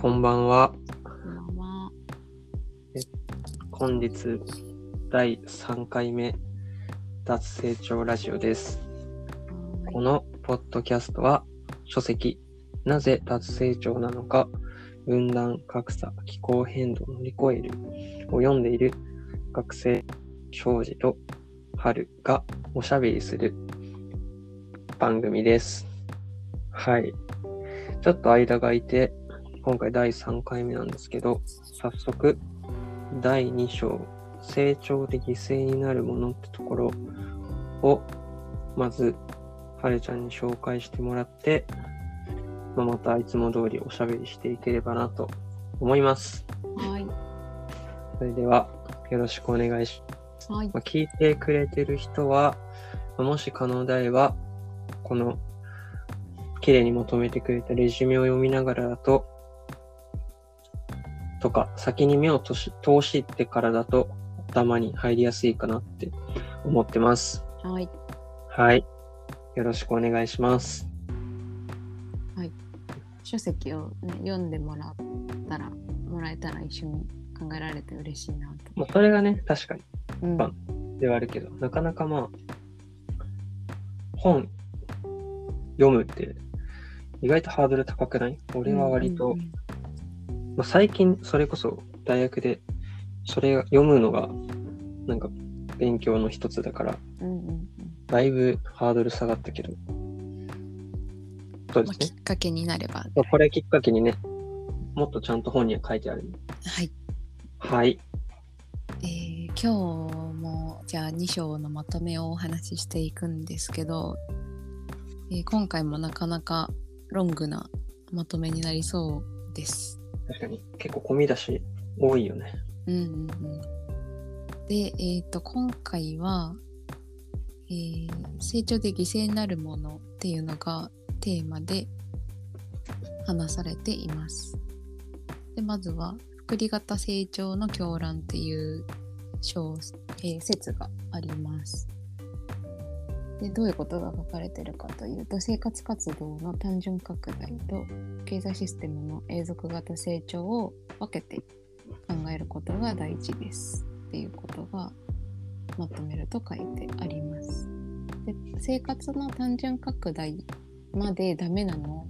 こんばんは。こんばんは。本日第3回目脱成長ラジオです。はこのポッドキャストは書籍なぜ脱成長なのか分断格差気候変動を乗り越えるを読んでいる学生庄司と春がおしゃべりする番組です。はい。ちょっと間が空いて今回第3回目なんですけど早速第2章成長で犠牲になるものってところをまずはるちゃんに紹介してもらって、まあ、またいつも通りおしゃべりしていければなと思います。はい。それではよろしくお願いします。はい。まあ、聞いてくれてる人は、まあもし可能であれば、この綺麗にまとめてくれたレジュメを読みながらだと、とか、先に目を通し通してからだと、頭に入りやすいかなって思ってます。はい。はい。よろしくお願いします。書籍を、ね、読んでもらったら、もらえたら一緒に考えられて嬉しいなと。まあ、それがね、確かにではあるけど、なかなかまあ、本読むって意外とハードル高くない？俺は割と、うんうんまあ、最近それこそ大学でそれが読むのがなんか勉強の一つだからうんうんうんだいぶハードル下がったけどそうでまあ、すねきっかけになれば。これきっかけにねもっとちゃんと本には書いてあるはい。はいえー今日もじゃあ2章のまとめをお話ししていくんですけど、えー今回もなかなかロングなまとめになりそうです。確かに結構込み出し多いよねうんうんうん、で、えっ、と、今回は、えー成長で犠牲になるものっていうのがテーマで話されています。で、まずは、複利型成長の狂乱っていう小、えー説があります。でどういうことが書かれてるかというと生活活動の単純拡大と経済システムの永続型成長を分けて考えることが大事ですっていうことがまとめると書いてあります。で生活の単純拡大までダメなの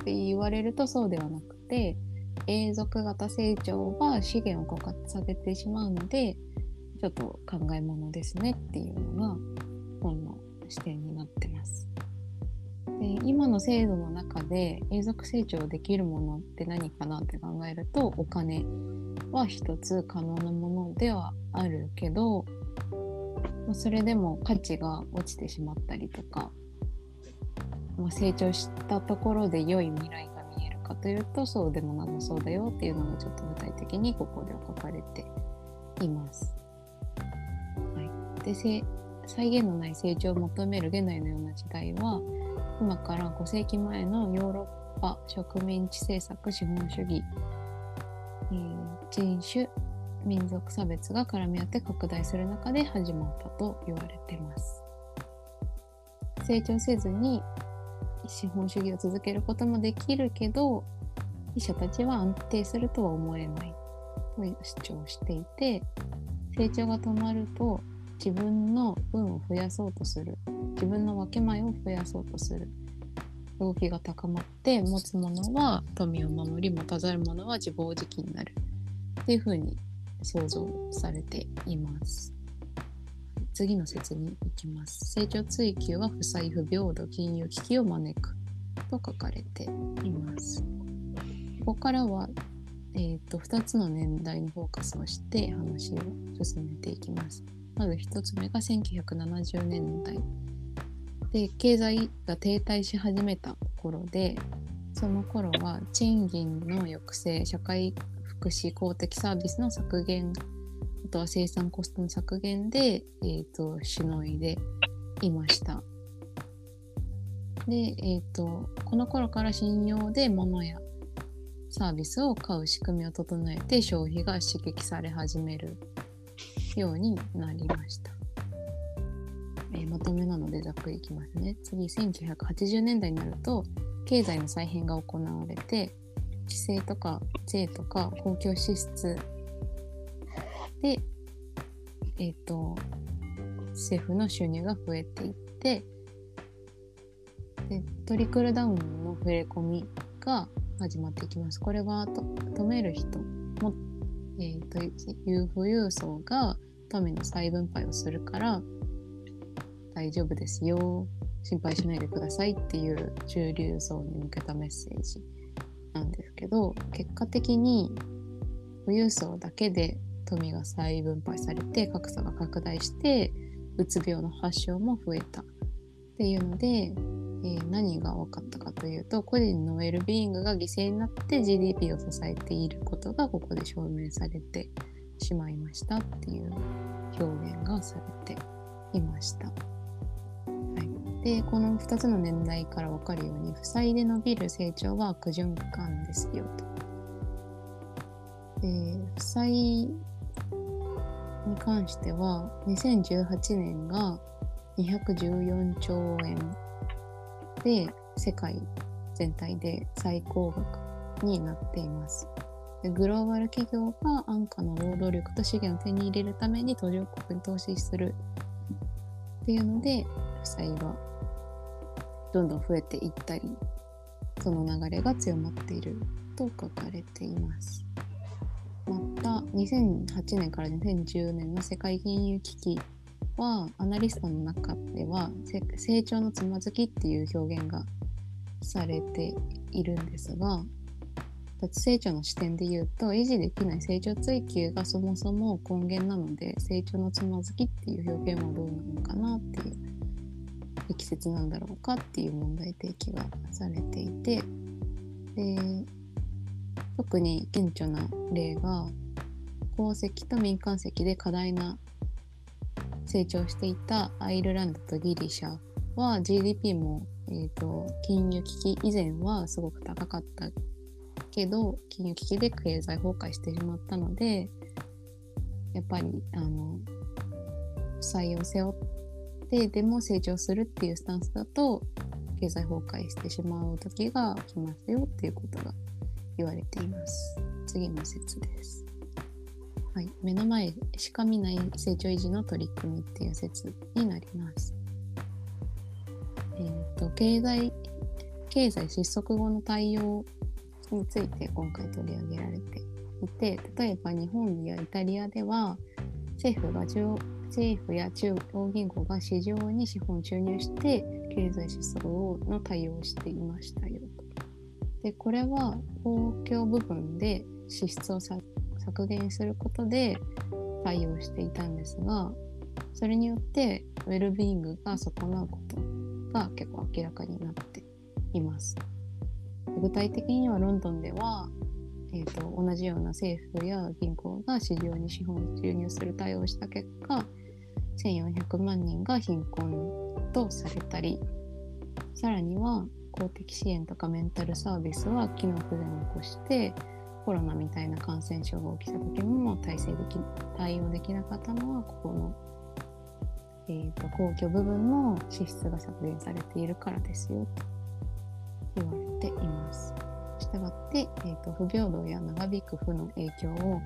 って言われるとそうではなくて永続型成長は資源を枯渇させてしまうのでちょっと考えものですねっていうのが本の視点になってます。で今の制度の中で永続成長できるものって何かなって考えるとお金は一つ可能なものではあるけどそれでも価値が落ちてしまったりとか、ま、成長したところで良い未来が見えるかというとそうでもなさそうだよっていうのがちょっと具体的にここでは書かれています。はい、で際限のない成長を求める現代のような時代は今から5世紀前のヨーロッパ植民地政策資本主義、えー人種民族差別が絡み合って拡大する中で始まったと言われてます。成長せずに資本主義を続けることもできるけど記者たちは安定するとは思えないと主張していて成長が止まると自分の分を増やそうとする自分の分け前を増やそうとする動機が高まって持つものは富を守り持たざる者は自暴自棄になるっていうふうに想像されています。次の説に行きます。成長追求は負債不平等金融危機を招くと書かれています。ここからは、えー、と2つの年代にフォーカスをして話を進めていきます。まず1つ目が1970年代で経済が停滞し始めた頃でその頃は賃金の抑制社会福祉公的サービスの削減あとは生産コストの削減で、えー、としのいでいました。で、えー、とこの頃から信用で物やサービスを買う仕組みを整えて消費が刺激され始めるようになりました。えーまとめなのでざっくりいきますね。次、1980年代になると経済の再編が行われて規制とか税とか公共支出で、えっ、と、政府の収入が増えていってでトリクルダウンの触れ込みが始まっていきます。これはと止める人も、えーと、裕富裕層が富の再分配をするから大丈夫ですよ。心配しないでくださいっていう中流層に向けたメッセージなんですけど結果的に富裕層だけで富が再分配されて格差が拡大してうつ病の発症も増えたっていうので、えー、何が分かったかというと個人のウェルビーイングが犠牲になって GDP を支えていることがここで証明されてしまいましたっていう表現がされていました。はい、でこの2つの年代から分かるように負債で伸びる成長は悪循環ですよと。で負債に関しては2018年が214兆円で世界全体で最高額になっています。グローバル企業が安価な労働力と資源を手に入れるために途上国に投資するっていうので負債がどんどん増えていったりその流れが強まっていると書かれています。また2008年から2010年の世界金融危機はアナリストの中では成長のつまずきっていう表現がされているんですが脱成長の視点で言うと維持できない成長追求がそもそも根源なので成長のつまずきっていう表現はどうなのかなっていう適切なんだろうかっていう問題提起がされていてで特に顕著な例が鉱石と民間石で過大な成長していたアイルランドとギリシャは GDP も、えーと、金融危機以前はすごく高かったけど金融危機で経済崩壊してしまったのでやっぱりあの負債を背負ってでも成長するっていうスタンスだと経済崩壊してしまう時が来ますよっていうことが言われています。次の説です。はい、目の前しか見ない成長維持の取り組みっていう説になります。えーと、経済経済失速後の対応について今回取り上げられていて例えば日本やイタリアでは政府が政府や中央銀行が市場に資本注入して経済失速後の対応をしていましたよと。でこれは公共部分で支出を削減することで対応していたんですがそれによってウェルビーイングが損なうことが結構明らかになっています具体的にはロンドンでは、えーと、同じような政府や銀行が市場に資本を注入する対応をした結果1400万人が貧困とされたりさらには公的支援とかメンタルサービスは機能不全を起こしてコロナみたいな感染症が起きた時も対応でき対応できなかったのはここの、えーと、公共部分の支出が削減されているからですよと。言われています。したがって、えーと、不平等や長引く負の影響を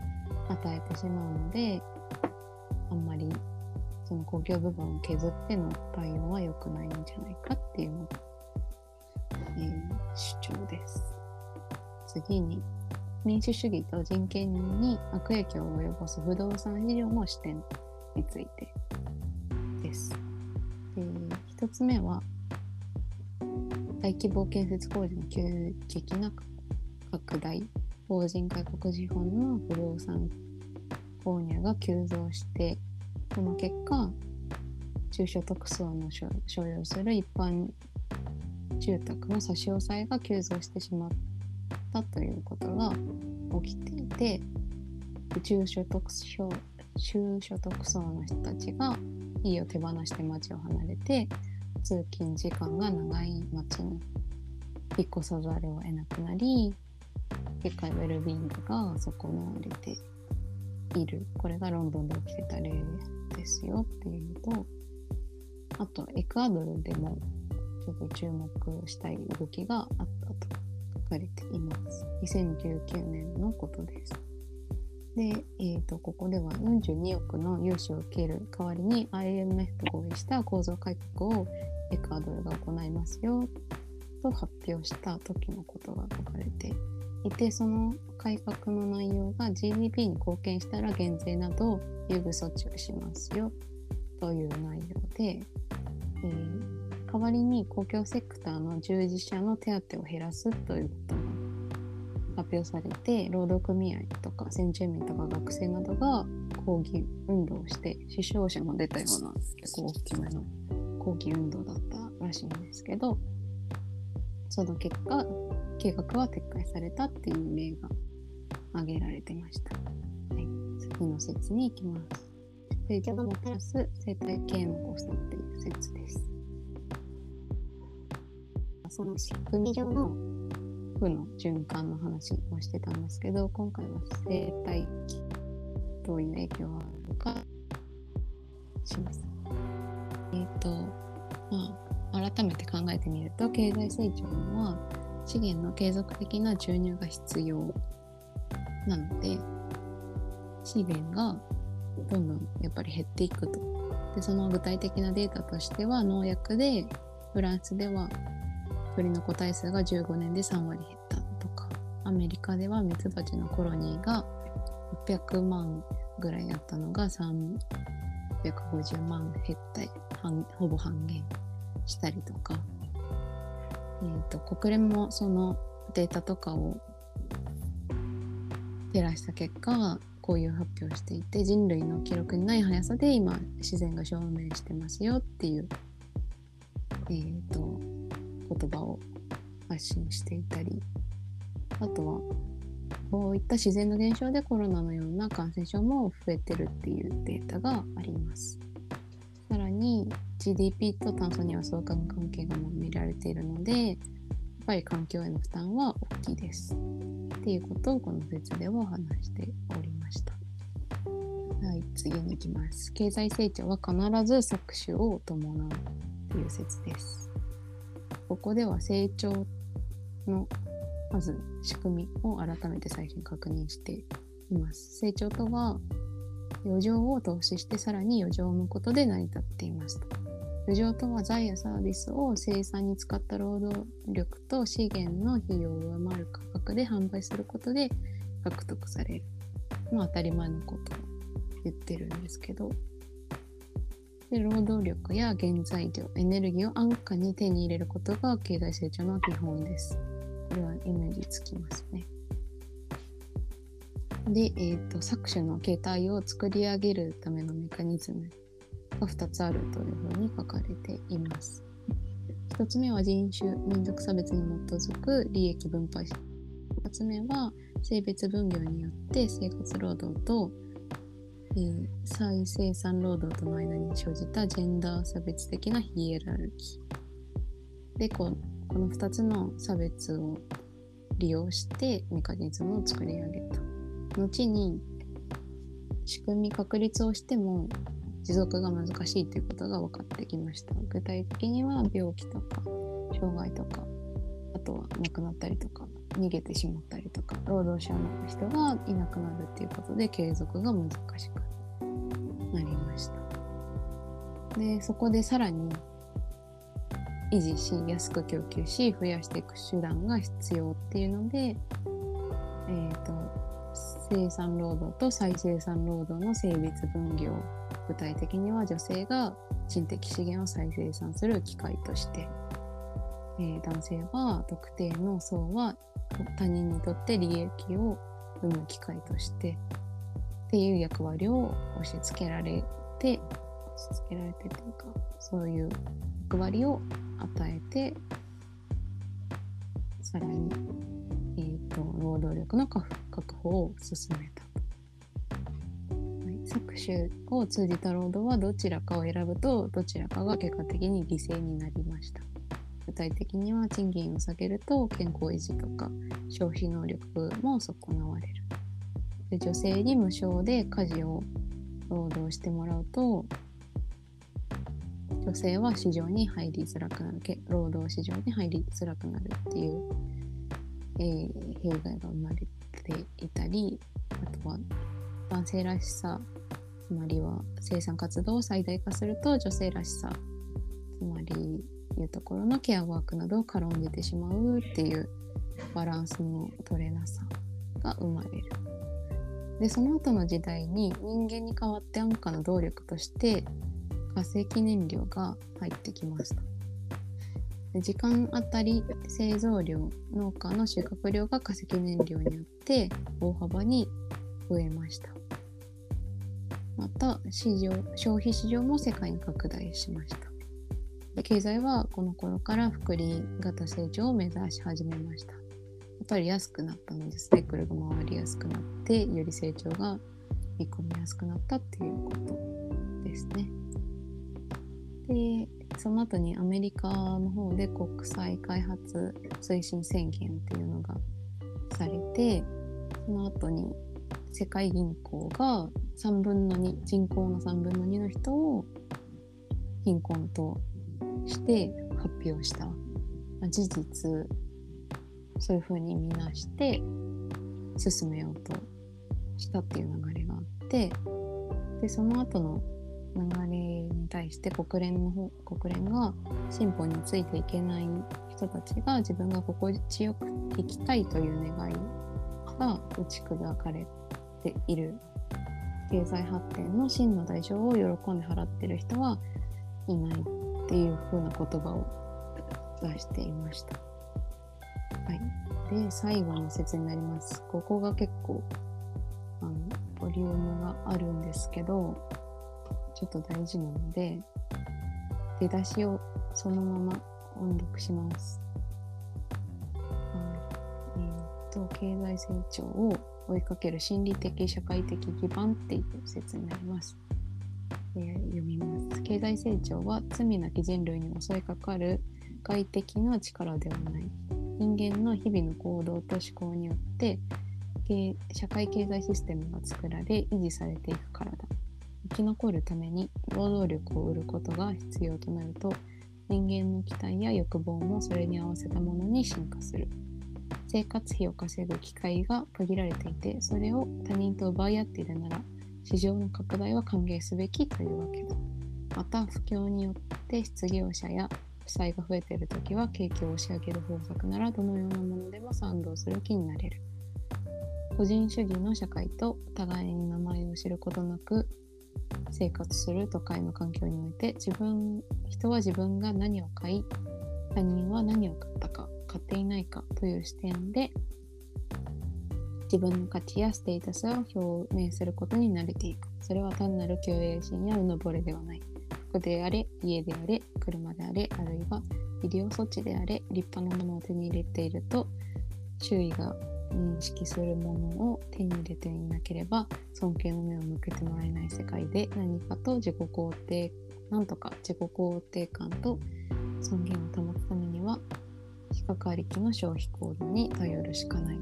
与えてしまうのであんまりその公共部分を削っての対応は良くないんじゃないかっていうのが、えー、主張です。次に民主主義と人権に悪影響を及ぼす不動産市場の視点についてです。で1つ目は大規模建設工事の急激な拡大法人外国資本の不動産購入が急増してその結果中所得層の所有する一般住宅の差し押さえが急増してしまったということが起きていて中所得層中所得層の人たちが家を手放して町を離れて通勤時間が長い町に引っ越さざるを得なくなり結果ウェルビーイングが損なわれているこれがロンドンで起きてた例ですよっていうとあとエクアドルでもちょっと注目したい動きがあったと書かれています。2019年のことです。で、えー、とここでは42億の融資を受ける代わりに IMF と合意した構造改革をエクアドルが行いますよと発表した時のことが書かれていてその改革の内容が GDP に貢献したら減税など優遇措置をしますよという内容で、えー代わりに公共セクターの従事者の手当を減らすということが発表されて労働組合とか先住民とか学生などが抗議運動をして死傷者も出たような結構大きめの抗議運動だったらしいんですけどその結果計画は撤回されたっていう例が挙げられてました。はい、次の説に行きます。成長がもたらす生態系のコストっていう説です。その仕組み上の負の循環の話をしてたんですけど今回は生態系どういう影響があるのかします。えっ、とまあ改めて考えてみると経済成長は資源の継続的な注入が必要なので資源がどんどんやっぱり減っていくと。でその具体的なデータとしては農薬でフランスでは鳥の個体数が15年で3割減ったとかアメリカではミツバチのコロニーが600万ぐらいあったのが350万減った半ほぼ半減したりとか、えー、と国連もそのデータとかを照らした結果こういう発表をしていて人類の記録にない速さで今自然が証明してますよっていう、えー、と言葉を発信していたりあとはこういった自然の現象でコロナのような感染症も増えてるっていうデータがあります。さらに GDP と炭素には相関関係がも見られているのでやっぱり環境への負担は大きいです。っていうことをこの説では話しておりました。はい次に行きます。経済成長は必ず搾取を伴うっていう説です。ここでは成長のまず仕組みを改めて最初に確認しています。成長とは余剰を投資してさらに余剰を生むことで成り立っていますと。余剰とは財やサービスを生産に使った労働力と資源の費用を上回る価格で販売することで獲得される。まあ当たり前のことを言ってるんですけど、で労働力や原材料、エネルギーを安価に手に入れることが経済成長の基本です。これはイメージつきますね。で、えーと、搾取の形態を作り上げるためのメカニズムが2つあるというふうに書かれています。1つ目は人種、民族差別に基づく利益分配。2つ目は性別分業によって生活労働とえー、再生産労働との間に生じたジェンダー差別的なヒエラルキー。でこ、この2つの差別を利用してメカニズムを作り上げた。後に仕組み確立をしても持続が難しいということが分かってきました。具体的には病気とか障害とかあとは亡くなったりとか逃げてしまったりとか労働者の人がいなくなるっていうことで継続が難しくなりましたでそこでさらに維持し安く供給し増やしていく手段が必要っていうので、えーと、生産労働と再生産労働の性別分業具体的には女性が人的資源を再生産する機会として。えー、男性は特定の層は他人にとって利益を生む機会として。っていう役割を押し付けられて押し付けられてというかそういう役割を与えてさらに、えーと、労働力の確保を進めた、はい、搾取を通じた労働はどちらかを選ぶとどちらかが結果的に犠牲になりました。具体的には賃金を下げると健康維持とか消費能力も損なわれる。で女性に無償で家事を労働してもらうと女性は市場に入りづらくなる。労働市場に入りづらくなるっていう、えー、弊害が生まれていたりあとは男性らしさつまりは生産活動を最大化すると女性らしさつまりいうところのケアワークなどを軽んじてしまうっていうバランスの取れなさが生まれる。でその後の時代に人間に代わって安価な動力として化石燃料が入ってきました。時間あたり製造量農家の収穫量が化石燃料によって大幅に増えました。また市場消費市場も世界に拡大しました。で経済はこの頃から複利型成長を目指し始めました。やっぱり安くなったのでサイクルが回りやすくなってより成長が見込みやすくなったっていうことですね。でその後にアメリカの方で国際開発推進宣言っていうのがされてその後に世界銀行が3分の2人口の3分の2の人を貧困として発表した。事実そういうふうに見なして進めようとしたっていう流れがあってでその後の流れに対して国連の方国連が進歩についていけない人たちが自分が心地よく生きたいという願いが打ち砕かれている経済発展の真の代償を喜んで払ってる人はいないっていう風な言葉を出していました。はい、で最後の説になります。ここが結構あのボリュームがあるんですけどちょっと大事なので出だしをそのまま音読します。はい、えー、と経済成長を追いかける心理的社会的基盤っていう説になります。えー、読みます。経済成長は罪なき人類に襲いかかる外的な力ではない。人間の日々の行動と思考によって社会経済システムが作られ維持されていくからだ。生き残るために労働力を売ることが必要となると人間の期待や欲望もそれに合わせたものに進化する。生活費を稼ぐ機会が限られていてそれを他人と奪い合っているなら市場の拡大は歓迎すべきというわけだ。また、不況によって失業者や負債が増えているときは景気を押し上げる方策ならどのようなものでも賛同する気になれる。個人主義の社会と互いに名前を知ることなく生活する都会の環境において自分人は自分が何を買い他人は何を買ったか買っていないかという視点で自分の価値やステータスを表明することに慣れていく。それは単なる共栄心やうぬぼれではない。服であれ、家であれ、車であれ、あるいは医療措置であれ、立派なものを手に入れていると、周囲が認識するものを手に入れていなければ、尊敬の目を向けてもらえない世界で何かと自己肯定、なんとか自己肯定感と尊厳を保つためには、比較ありきの消費行動に頼るしかない。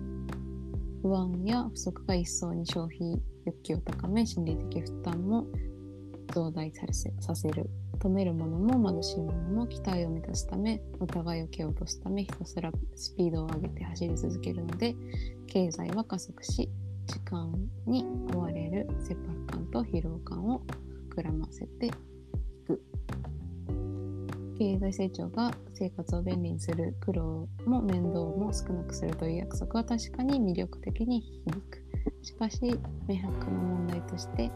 不安や不足が一層に消費欲求を高め心理的負担も増大させる止めるものも貧しいものも期待を満たすためお互いを蹴落とすためひたすらスピードを上げて走り続けるので経済は加速し時間に追われる切迫感と疲労感を膨らませていく経済成長が生活を便利にする苦労も面倒も少なくするという約束は確かに魅力的に響く。しかし、明白な問題として、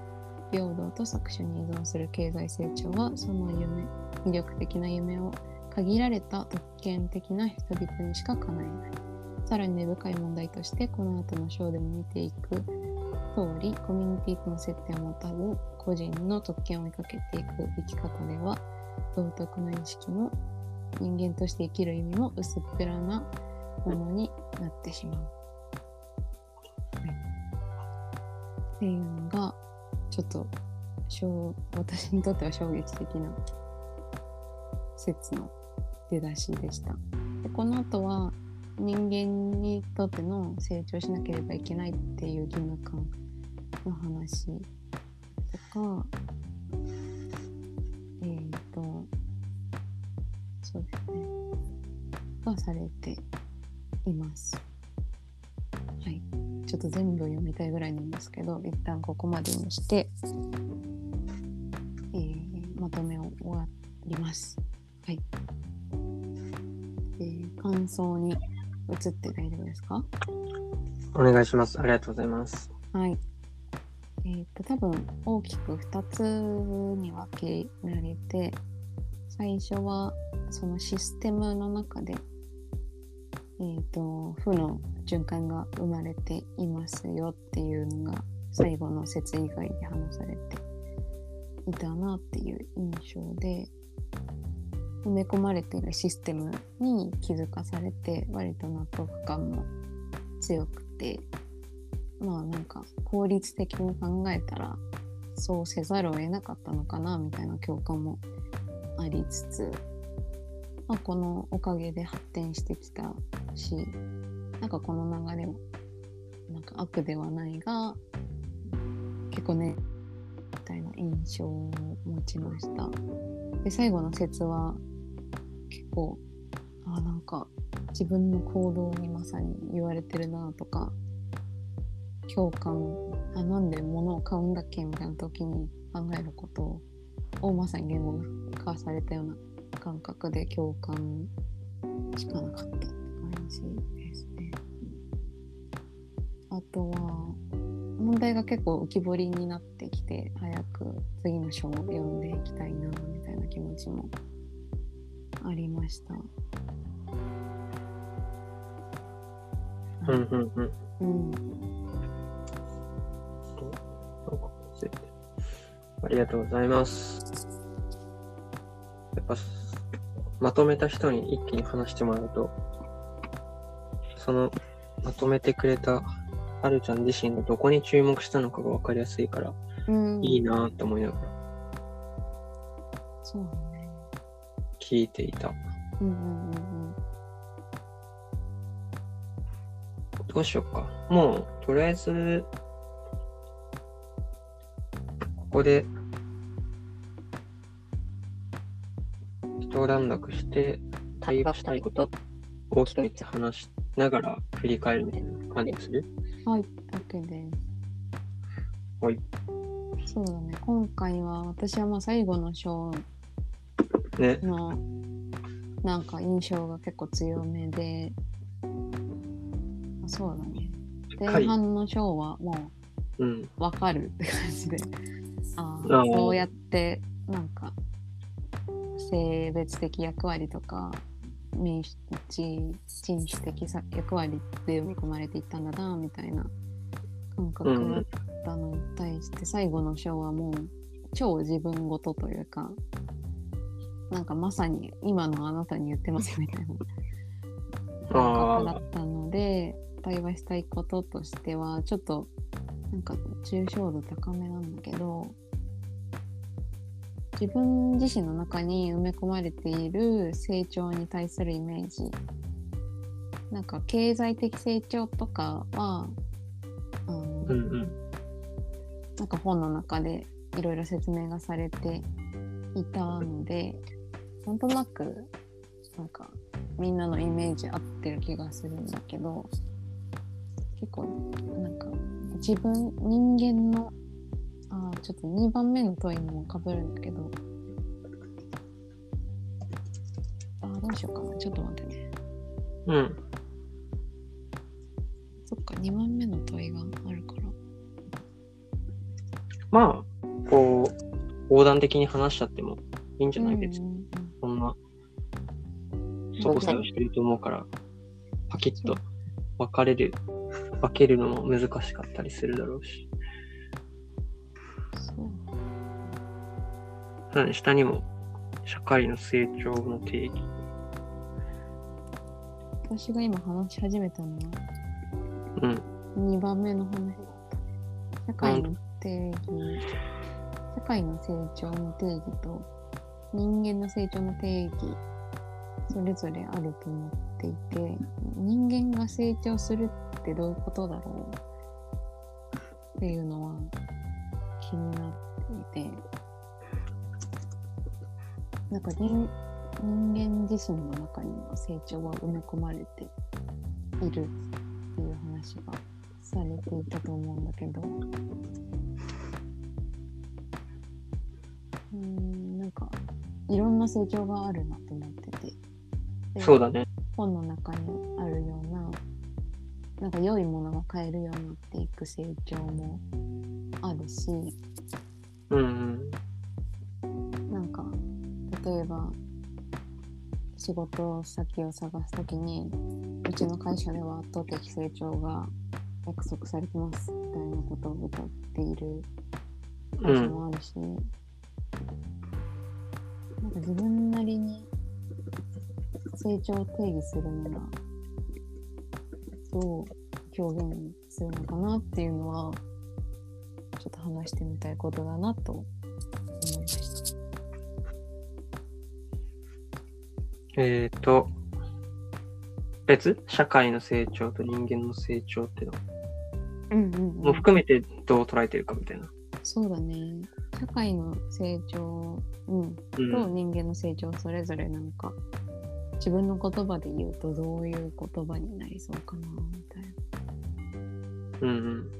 平等と搾取に依存する経済成長は、その夢、魅力的な夢を限られた特権的な人々にしか叶えない。さらに根深い問題として、この後の章でも見ていく通り、コミュニティとの接点を持たず、個人の特権を追いかけていく生き方では、道徳の意識も人間として生きる意味も薄っぺらなものになってしまう。はい、っていうのがちょっと私にとっては衝撃的な説の出だしでした。でこの後は人間にとっての成長しなければいけないっていう義務感の話とかえっ、ー、とそうですねがされています。はい、ちょっと全部読みたいぐらいなんですけど一旦ここまでにして、えーまとめを終わります。はい。えー感想に移って大丈夫ですか？お願いします。ありがとうございます。はい。えっ、と、多分大きく2つに分けられて、最初はそのシステムの中で、えっ、と、負の循環が生まれていますよっていうのが最後の説以外で話されていたなっていう印象で、埋め込まれているシステムに気づかされて、割と納得感も強くて、まあなんか効率的に考えたらそうせざるを得なかったのかなみたいな共感もありつつ、まあ、このおかげで発展してきたしなんかこの流れもなんか悪ではないが結構ねみたいな印象を持ちました。で最後の説は結構あなんか自分の行動にまさに言われてるなとか共感あなんで物を買うんだっけみたいな時に考えることをまさに言語化されたような感覚で共感しかなかった。じですね。あとは問題が結構浮き彫りになってきて早く次の章を読んでいきたいなみたいな気持ちもありました。うんうんうん。うんありがとうございます。やっぱ、まとめた人に一気に話してもらうと、その、まとめてくれたはるちゃん自身がどこに注目したのかが分かりやすいから、うん、いいなと思いながらそうだね。聞いていた。うんうんうんうん。どうしようか。もう、とりあえず、ここで、一段落して、対話したいことを一つ話しながら振り返るみたいな感じにする？はい、OK です。はい。そうだね。今回は私はまあ最後の章ね。のなんか印象が結構強めで、あそうだね。前半の章はもうわかるって感じで、ああそうやってなんか性別的役割とか民主人人種的さ役割で読み込まれていったんだなみたいな感覚だったのに対して、最後の章はもう超自分ごとというかなんかまさに今のあなたに言ってますみたいな。感覚だったので対話したいこととしてはちょっとなんか抽象度高めなんだけど自分自身の中に埋め込まれている成長に対するイメージなんか経済的成長とかはあの、うんうん。なんか本の中でいろいろ説明がされていたのでなんとなくなんかみんなのイメージ合ってる気がするんだけど結構なんか自分人間のあーちょっと2番目の問いにもかぶるんだけど。あーどうしようかな。ちょっと待ってね。うん。そっか2番目の問いがあるから。まあ、こう、横断的に話しちゃってもいいんじゃない？別に。うんうんそんな、そこそこしてると思うから、パキッと分かれる、分けるのも難しかったりするだろうし。さらに下にも、社会の成長の定義。私が今話し始めたのはうん。2番目の話だったね。社会の定義、社会の成長の定義と人間の成長の定義、それぞれあると思っていて、人間が成長するってどういうことだろうっていうのは気になっていて、なんか人人間自身の中にも成長は埋め込まれているっていう話がされていたと思うんだけど、うーん、なんか、いろんな成長があるなと思ってて。でそうだね。本の中にあるような、なんか良いものが買えるようになっていく成長もあるし、うんなんか、例えば、仕事先を探すときに、うちの会社では圧倒的成長が約束されてますみたいなことを歌っている。会社。もあるし、なんか自分なりに成長を定義するなら、どう表現するのかなっていうのは、ちょっと話してみたいことだなと思いました。えっ、と、別？社会の成長と人間の成長っていうのうんうん、も含めてどう捉えてるかみたいな。そうだね。社会の成長、うん、うんと人間の成長それぞれなんか、自分の言葉で言うとどういう言葉になりそうかなみたいな。うんうん。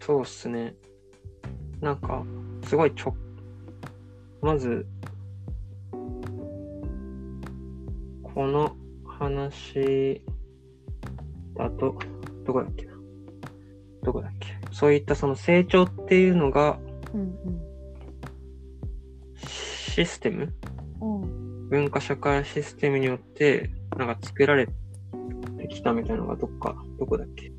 そうっすね。なんか、すごいちょ、まず、この話だと、どこだっけな？どこだっけ？そういったその成長っていうのが、うんシステム？うん。うん文化社会システムによって、なんか作られてきたみたいなのがどっか、どこだっけ？う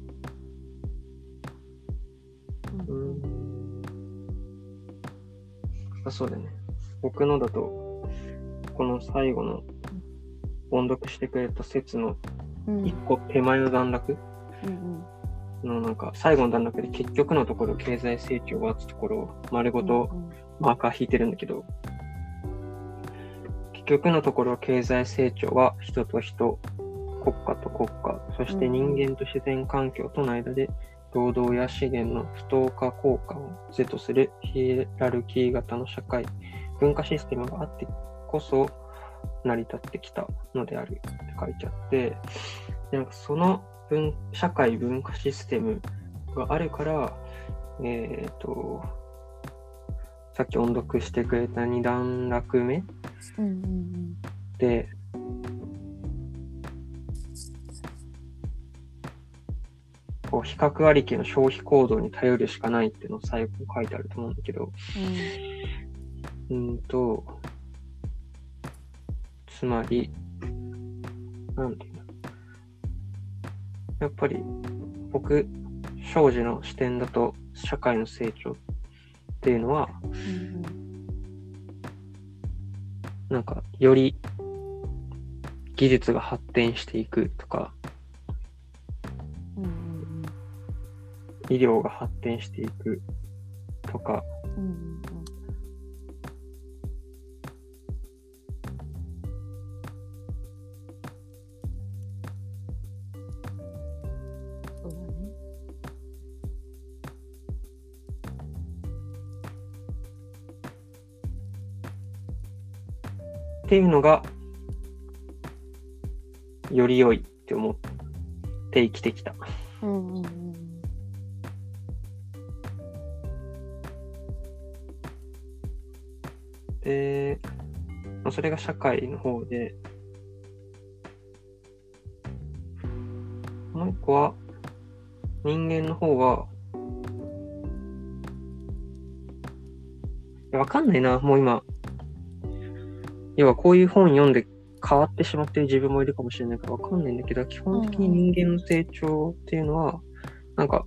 うんん。あ、そうだね。僕のだと、この最後の音読してくれた説のうん。一個手前の段落うんのなんか最後の段落で結局のところ経済成長はってところを丸ごとマーカー引いてるんだけど、結局のところ経済成長は人と人、国家と国家、そして人間と自然環境との間で労働や資源の不等価交換を是とするヒエラルキー型の社会、文化システムがあってこそ成り立ってきたのであるって書いてあって、でなんかその文社会文化システムがあるから、えっ、と、さっき音読してくれた2段落目うんうんで、こう比較ありきの消費行動に頼るしかないっていうのを最後に書いてあると思うんだけど、うーんと、つまり、なんていうの。やっぱり僕、庄司の視点だと社会の成長っていうのは、うんうんなんか、より技術が発展していくとか、うんうん医療が発展していくとか、うんっていうのが、より良いって思って生きてきた。うんうんうんで、まあ、それが社会の方で、もう一個は、人間の方は、いやわかんないな、もう今。要はこういう本読んで変わってしまってる自分もいるかもしれないからわかんないんだけど、基本的に人間の成長っていうのは、なんか、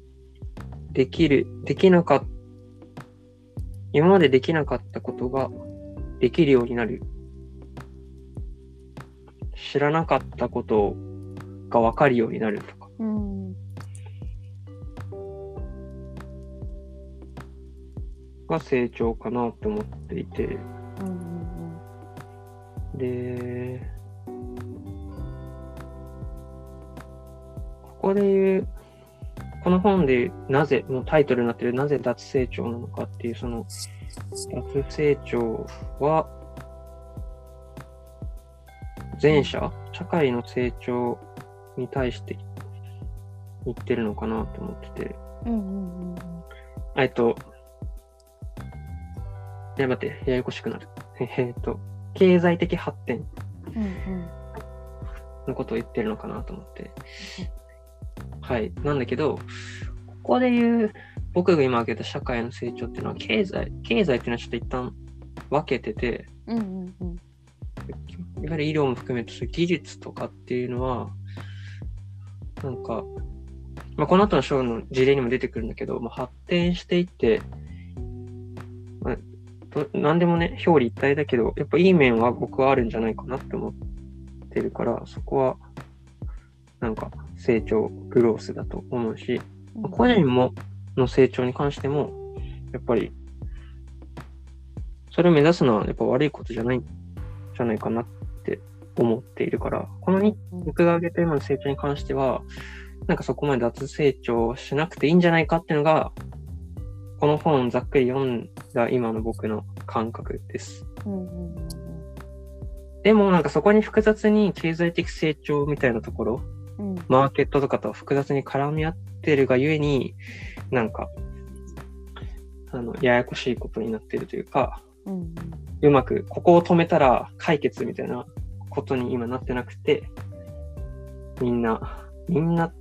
できる、できなかった、今までできなかったことができるようになる。知らなかったことがわかるようになるとか。うんが成長かなと思っていて。うんで、ここで言う、この本でなぜ、もうタイトルになってるなぜ脱成長なのかっていう、その、脱成長は、前者、社会の成長に対して言ってるのかなと思ってて。うんうんうんえっと、え、待って、ややこしくなる。えっと、経済的発展のことを言ってるのかなと思って。はい。なんだけど、ここで言う、僕が今挙げた社会の成長っていうのは、経済、経済っていうのはちょっと一旦分けてて、うんうんうんいわゆる医療も含めて技術とかっていうのは、なんか、まあ、この後の章の事例にも出てくるんだけど、まあ、発展していって、まあ、と何でもね、表裏一体だけど、やっぱいい面は僕はあるんじゃないかなって思ってるから、そこは、なんか成長、グロースだと思うし、まあ個人もの成長に関しても、やっぱり、それを目指すのはやっぱ悪いことじゃないんじゃないかなって思っているから、このに僕が挙げた今の成長に関しては、なんかそこまで脱成長しなくていいんじゃないかっていうのが、この本をざっくり読んだ今の僕の感覚です。うんうんうんでもなんかそこに複雑に経済的成長みたいなところ、うんマーケットとかと複雑に絡み合ってるがゆえに、なんか、あの、ややこしいことになってるというか、うんうんうまくここを止めたら解決みたいなことに今なってなくて、みんな、みんな、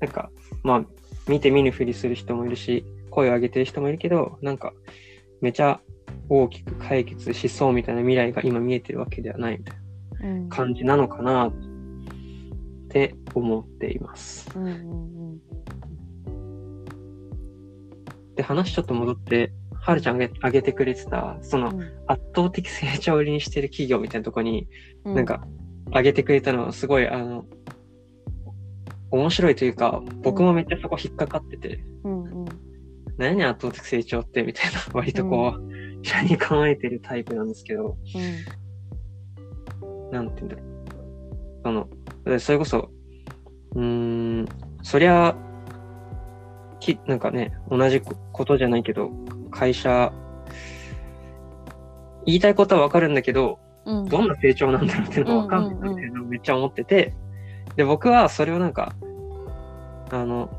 なんか、まあ、見て見ぬふりする人もいるし、声を上げてる人もいるけど、なんか、めちゃ大きく解決しそうみたいな未来が今見えてるわけではないみたいうん。な感じなのかなって思っています。うんうんで、話ちょっと戻って、はるちゃんが挙げてくれてた、そのうん。圧倒的成長を売りにしてる企業みたいなところに、うん。なんか、上げてくれたのはすごい、あの、面白いというか、僕もめっちゃそこ引っかかってて、うんうん何や圧倒的成長ってみたいな、割とこう、車に構えてるタイプなんですけど、なんて言うんだろう。その、でそれこそ、うーん、そりゃ、き、なんかね、同じこことじゃないけど、会社、言いたいことはわかるんだけど、うん。どんな成長なんだろうっていうのがわかんないっていうのをめっちゃ思ってて、で、僕はそれをなんか、あの、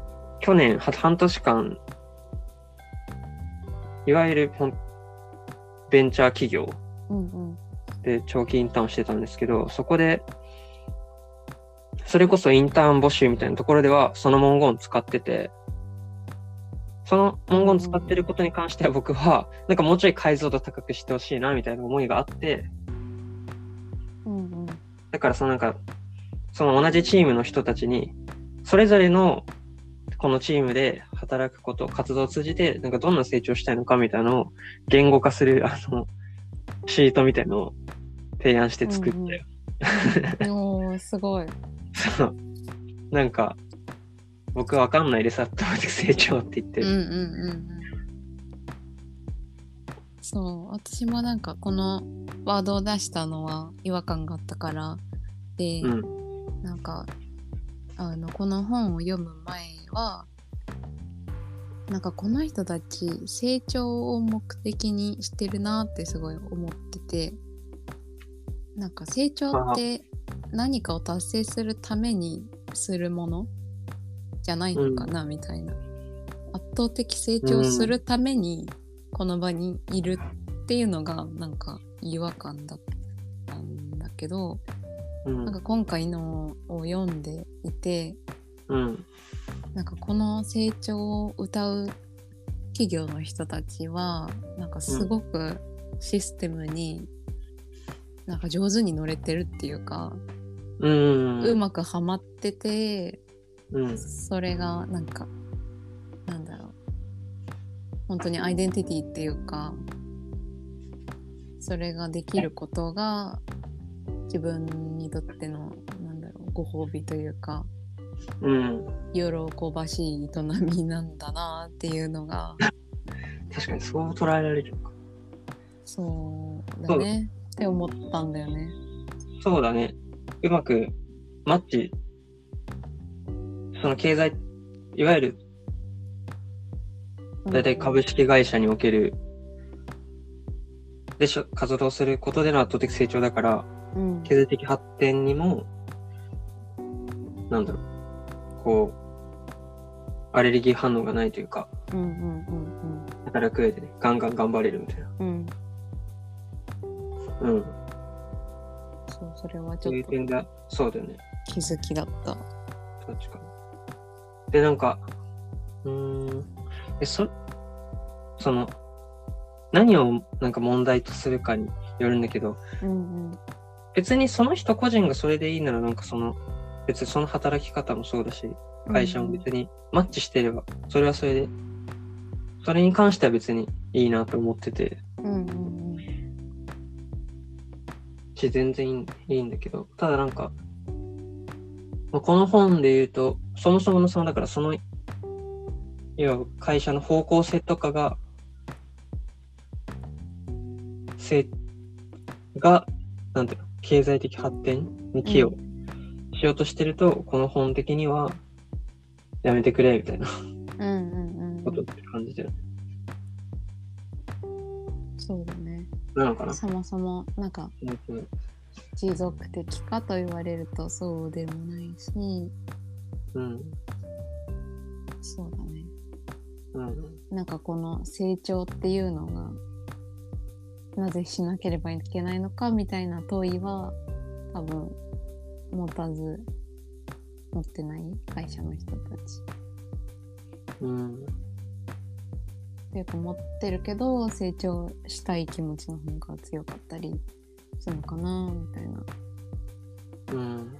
去年は半年間、いわゆるベンチャー企業。で長期インターンしてたんですけど、そこで、それこそインターン募集みたいなところでは、その文言を使ってて、その文言を使ってることに関しては僕は、なんかもうちょい解像度高くしてほしいな、みたいな思いがあって、だからそのなんか、その同じチームの人たちに、それぞれのこのチームで働くこと、活動を通じて、なんかどんな成長したいのかみたいなのを言語化する、あの、シートみたいのを提案して作ったよ。おーすごい。そう。なんか、僕わかんないです、圧倒的成長って言ってる。うんうんうんうん。そう私もなんかこのワードを出したのは違和感があったからで、うん。なんかあのこの本を読む前はなんかこの人たち成長を目的にしてるなってすごい思っててなんか成長って何かを達成するためにするものじゃないのかな、みたいな圧倒的成長するためにこの場にいるっていうのがなんか違和感だったんだけど、うんなんか今回のを読んでいてうん。なんかこの成長を歌う企業の人たちはなんかすごくシステムになんか上手に乗れてるっていうか、うん。うまくはまっててうん。それがなんかなんだろう本当にアイデンティティっていうかそれができることが自分にとってのなんだろうご褒美というかうん。喜ばしい営みなんだなっていうのが 確かにそう捉えられるのか。そうだねって思ったんだよね。そうだね。うまくマッチ、その経済、いわゆる大体株式会社における、でしょ、活動することでの圧倒的成長だから、うん経済的発展にも、なんだろう、こアレルギー反応がないというか、うんうんうん働く上でね、ガンガン頑張れるみたいな。うんうんうん。そうそれはちそうょっという点で、そうだよね。気づきだった確かに。で、なんか、うーん、え、そ、その、何をなんか問題とするかによるんだけど、うん別にその人個人がそれでいいなら、なんかその、別にその働き方もそうだし、うん。会社も別にマッチしてれば、それはそれで、それに関しては別にいいなと思ってて、うんうんし、全然いいんいいんだけど、ただなんか、まあ、この本で言うと、そもそものその、だからその、要は会社の方向性とかが、せが、なんていうの、経済的発展に寄与しようとしてると、この本的には、やめてくれ、みたいな。ことって感じてる。そうだね。なのかな？そもそもなんかうん持続的かと言われるとそうでもないし。うん。そうだね。うん。なんかこの成長っていうのがなぜしなければいけないのかみたいな問いは多分持たず持ってない会社の人たちうん。っていうか持ってるけど成長したい気持ちの方が強かったりするのかなみたいなうん。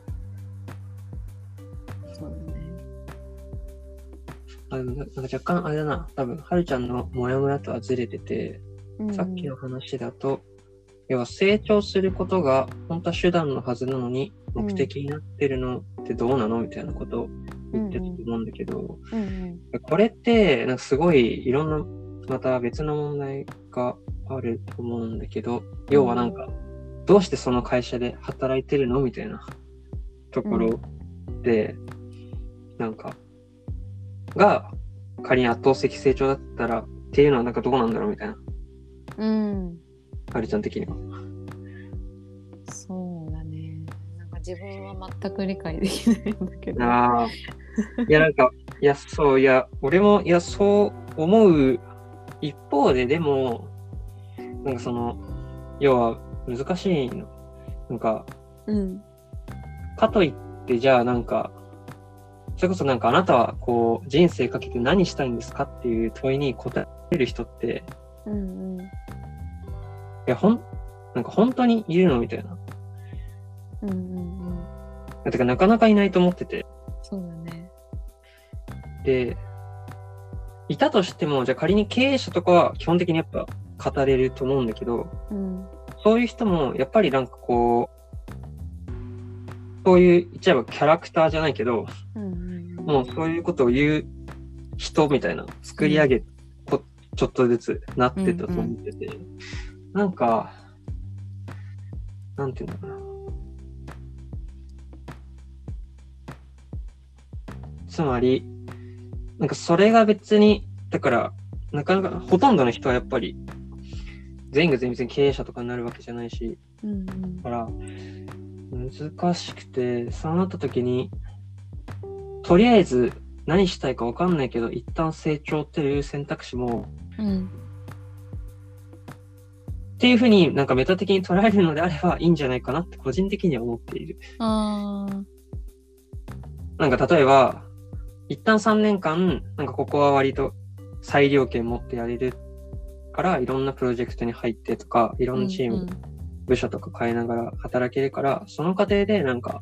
そうだねあでもななんか若干あれだな、多分、はるちゃんのモヤモヤとはずれてて、うんさっきの話だと、要は成長することが本当は手段のはずなのに、うん。目的になってるのってどうなのみたいなことを言ってたと思うんだけど、うんうん。これって、なんかすごいいろんな、また別の問題があると思うんだけど、要はなんか、どうしてその会社で働いてるのみたいなところで、なんか、が、仮に圧倒的成長だったら、っていうのはなんかどうなんだろうみたいな、うんはるちゃん的には。そうだねなんか自分は全く理解できないんだけどああ。いや、なんか、いや、そう、いや、俺も、いや、そう思う一方で、でも、なんかその、要は難しいの。なんか、うんかといって、じゃあなんか、それこそなんかあなたはこう、人生かけて何したいんですかっていう問いに答える人って、うんうん。いや、ほん、なんか本当にいるのみたいな。うんうんうん。てか、なかなかいないと思ってて。そうだね。で、いたとしても、じゃあ仮に経営者とかは基本的にやっぱ語れると思うんだけど、うん。そういう人もやっぱりなんかこう、そういう、言っちゃえばキャラクターじゃないけど、うんうんもうそういうことを言う人みたいな、作り上げ、こちょっとずつなってたと思ってて、なんか、なんていうんだろうな。つまり、なんかそれが別に、だから、なかなか、ほとんどの人はやっぱり、全員が全員別に経営者とかになるわけじゃないし、うんうん。だから、難しくて、そうなった時に、とりあえず何したいか分かんないけど、一旦成長っていう選択肢も、うん。っていうふうになんかメタ的に捉えるのであればいいんじゃないかなって個人的には思っている。なんか例えば、一旦3年間、なんかここは割と裁量権持ってやれるから、いろんなプロジェクトに入ってとか、いろんなチーム、部署とか変えながら働けるから、その過程でなんか、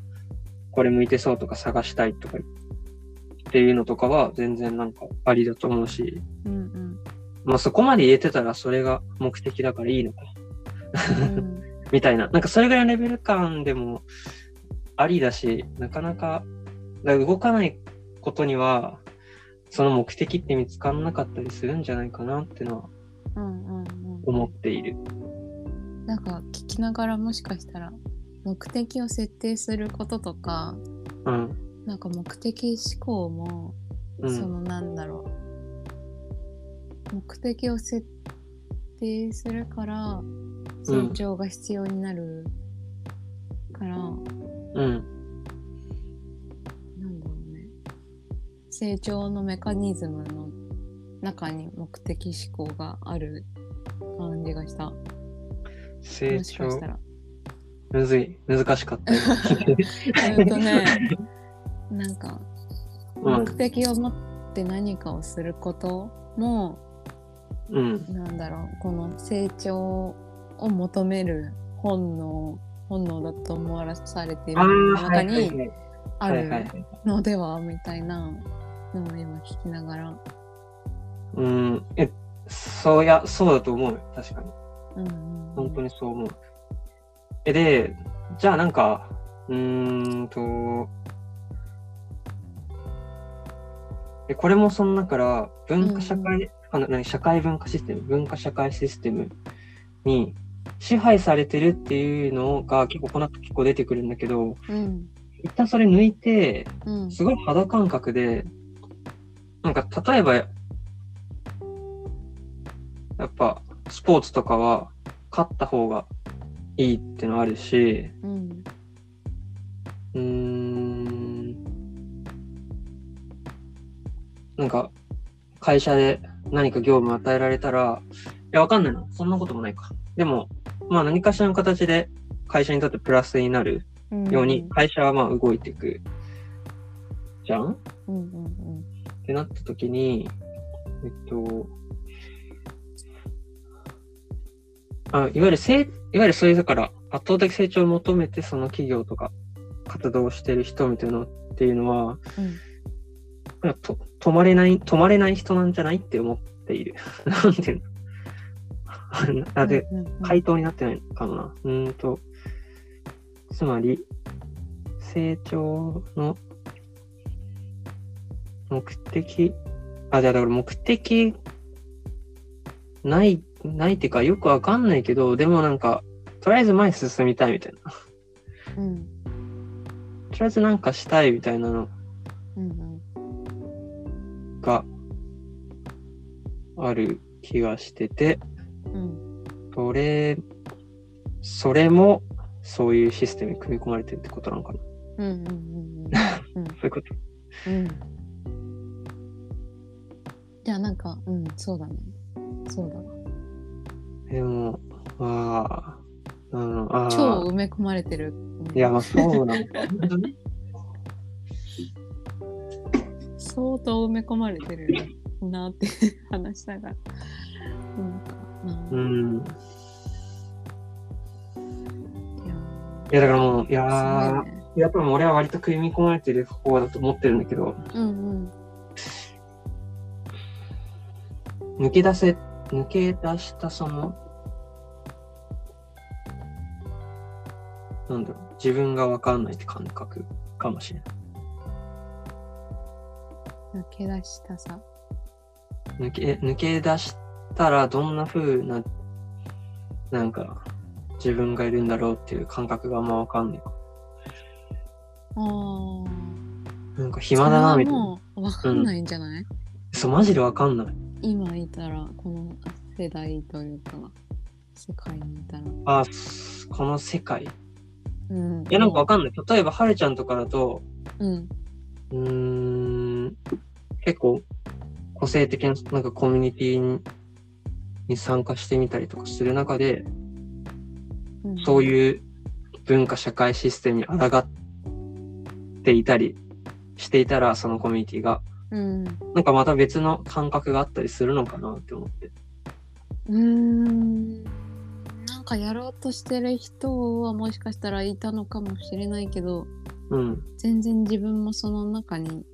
これ向いてそうとか探したいとかっていうのとかは全然なんかありだと思うし、うんうんまあそこまで言えてたらそれが目的だからいいのか、うん みたいな。なんかそれぐらいのレベル感でもありだし、なかなか、だから動かないことには、その目的って見つからなかったりするんじゃないかなってのはうんうんうん思っている。なんか聞きながらもしかしたら目的を設定することとかうん。なんか目的思考も、うん。そのなんだろう目的を設定するから成長が必要になるから、うん。なんだろうね成長のメカニズムの中に目的思考がある感じがした。成もしかし長た。ら。むずい。難しかったよ。えっとね、なんかうん目的を持って何かをすることも、うん。なんだろう、この成長を求める本能、本能だと思わされている中にはい。あるのではみたいなのを今聞きながら。うん。え、そうや、そうだと思うよ。確かに。うん本当にそう思う。え、で、じゃあなんか、うーんと、え、これもそのだから、文化社会、あな何社会文化システム、文化社会システムに支配されてるっていうのが結構この後結構出てくるんだけど、うん。一旦それ抜いて、うん。すごい肌感覚で、なんか例えば、やっぱスポーツとかは勝った方がいいってのあるし、うん。うーん、なんか会社で何か業務与えられたら、いや、わかんないの。そんなこともないか。でも、まあ何かしらの形で会社にとってプラスになるうんように、会社はまあ動いていく。じゃん？うんうんってなった時に、えっと、あいわゆるせい、いわゆるそういう、だから、圧倒的成長を求めて、その企業とか、活動してる人みたいなのっていうのは、うんまあと止まれない、止まれない人なんじゃないって思っている。なんていうの？あ、で、回答になってないのかな。うーんと、つまり、成長の目的、あ、じゃあだから目的ない、ないっていうかよくわかんないけど、でもなんか、とりあえず前に進みたいみたいな。うんとりあえずなんかしたいみたいなのうんある気がしてて、うんそれ、それもそういうシステムに組み込まれてるってことなのかな。うんうんうんうん そういうこと。うんじゃあなんかうんそうだねそうだわでも、ああ、うん、ああ。超埋め込まれてるいや、まあそうなんだ。相当埋め込まれてるなって 話しなが。らなんうん。いやだからもう、いややっぱ俺は割と組み込まれてる方だと思ってるんだけど、うんうん。抜け出せ、抜け出したその、なんだろう、自分がわかんないって感覚かもしれない。抜け出したさ抜け、抜け出したらどんな風な、なんか、自分がいるんだろうっていう感覚があんまわかんない。あーなんか暇だな、みたいな。分かんないんじゃない、そう、マジでわかんない。今いたらこの世代というか世界にいたらあ、すこの世界。うんいや、なんかわかんない。例えば、はるちゃんとかだと、うんうーん、結構、個性的な、なんかコミュニティにに参加してみたりとかする中で、うんそういう文化社会システムに抗っていたりしていたら、そのコミュニティが、うんなんかまた別の感覚があったりするのかなって思って。うーんなんかやろうとしてる人はもしかしたらいたのかもしれないけどうん。全然自分もその中に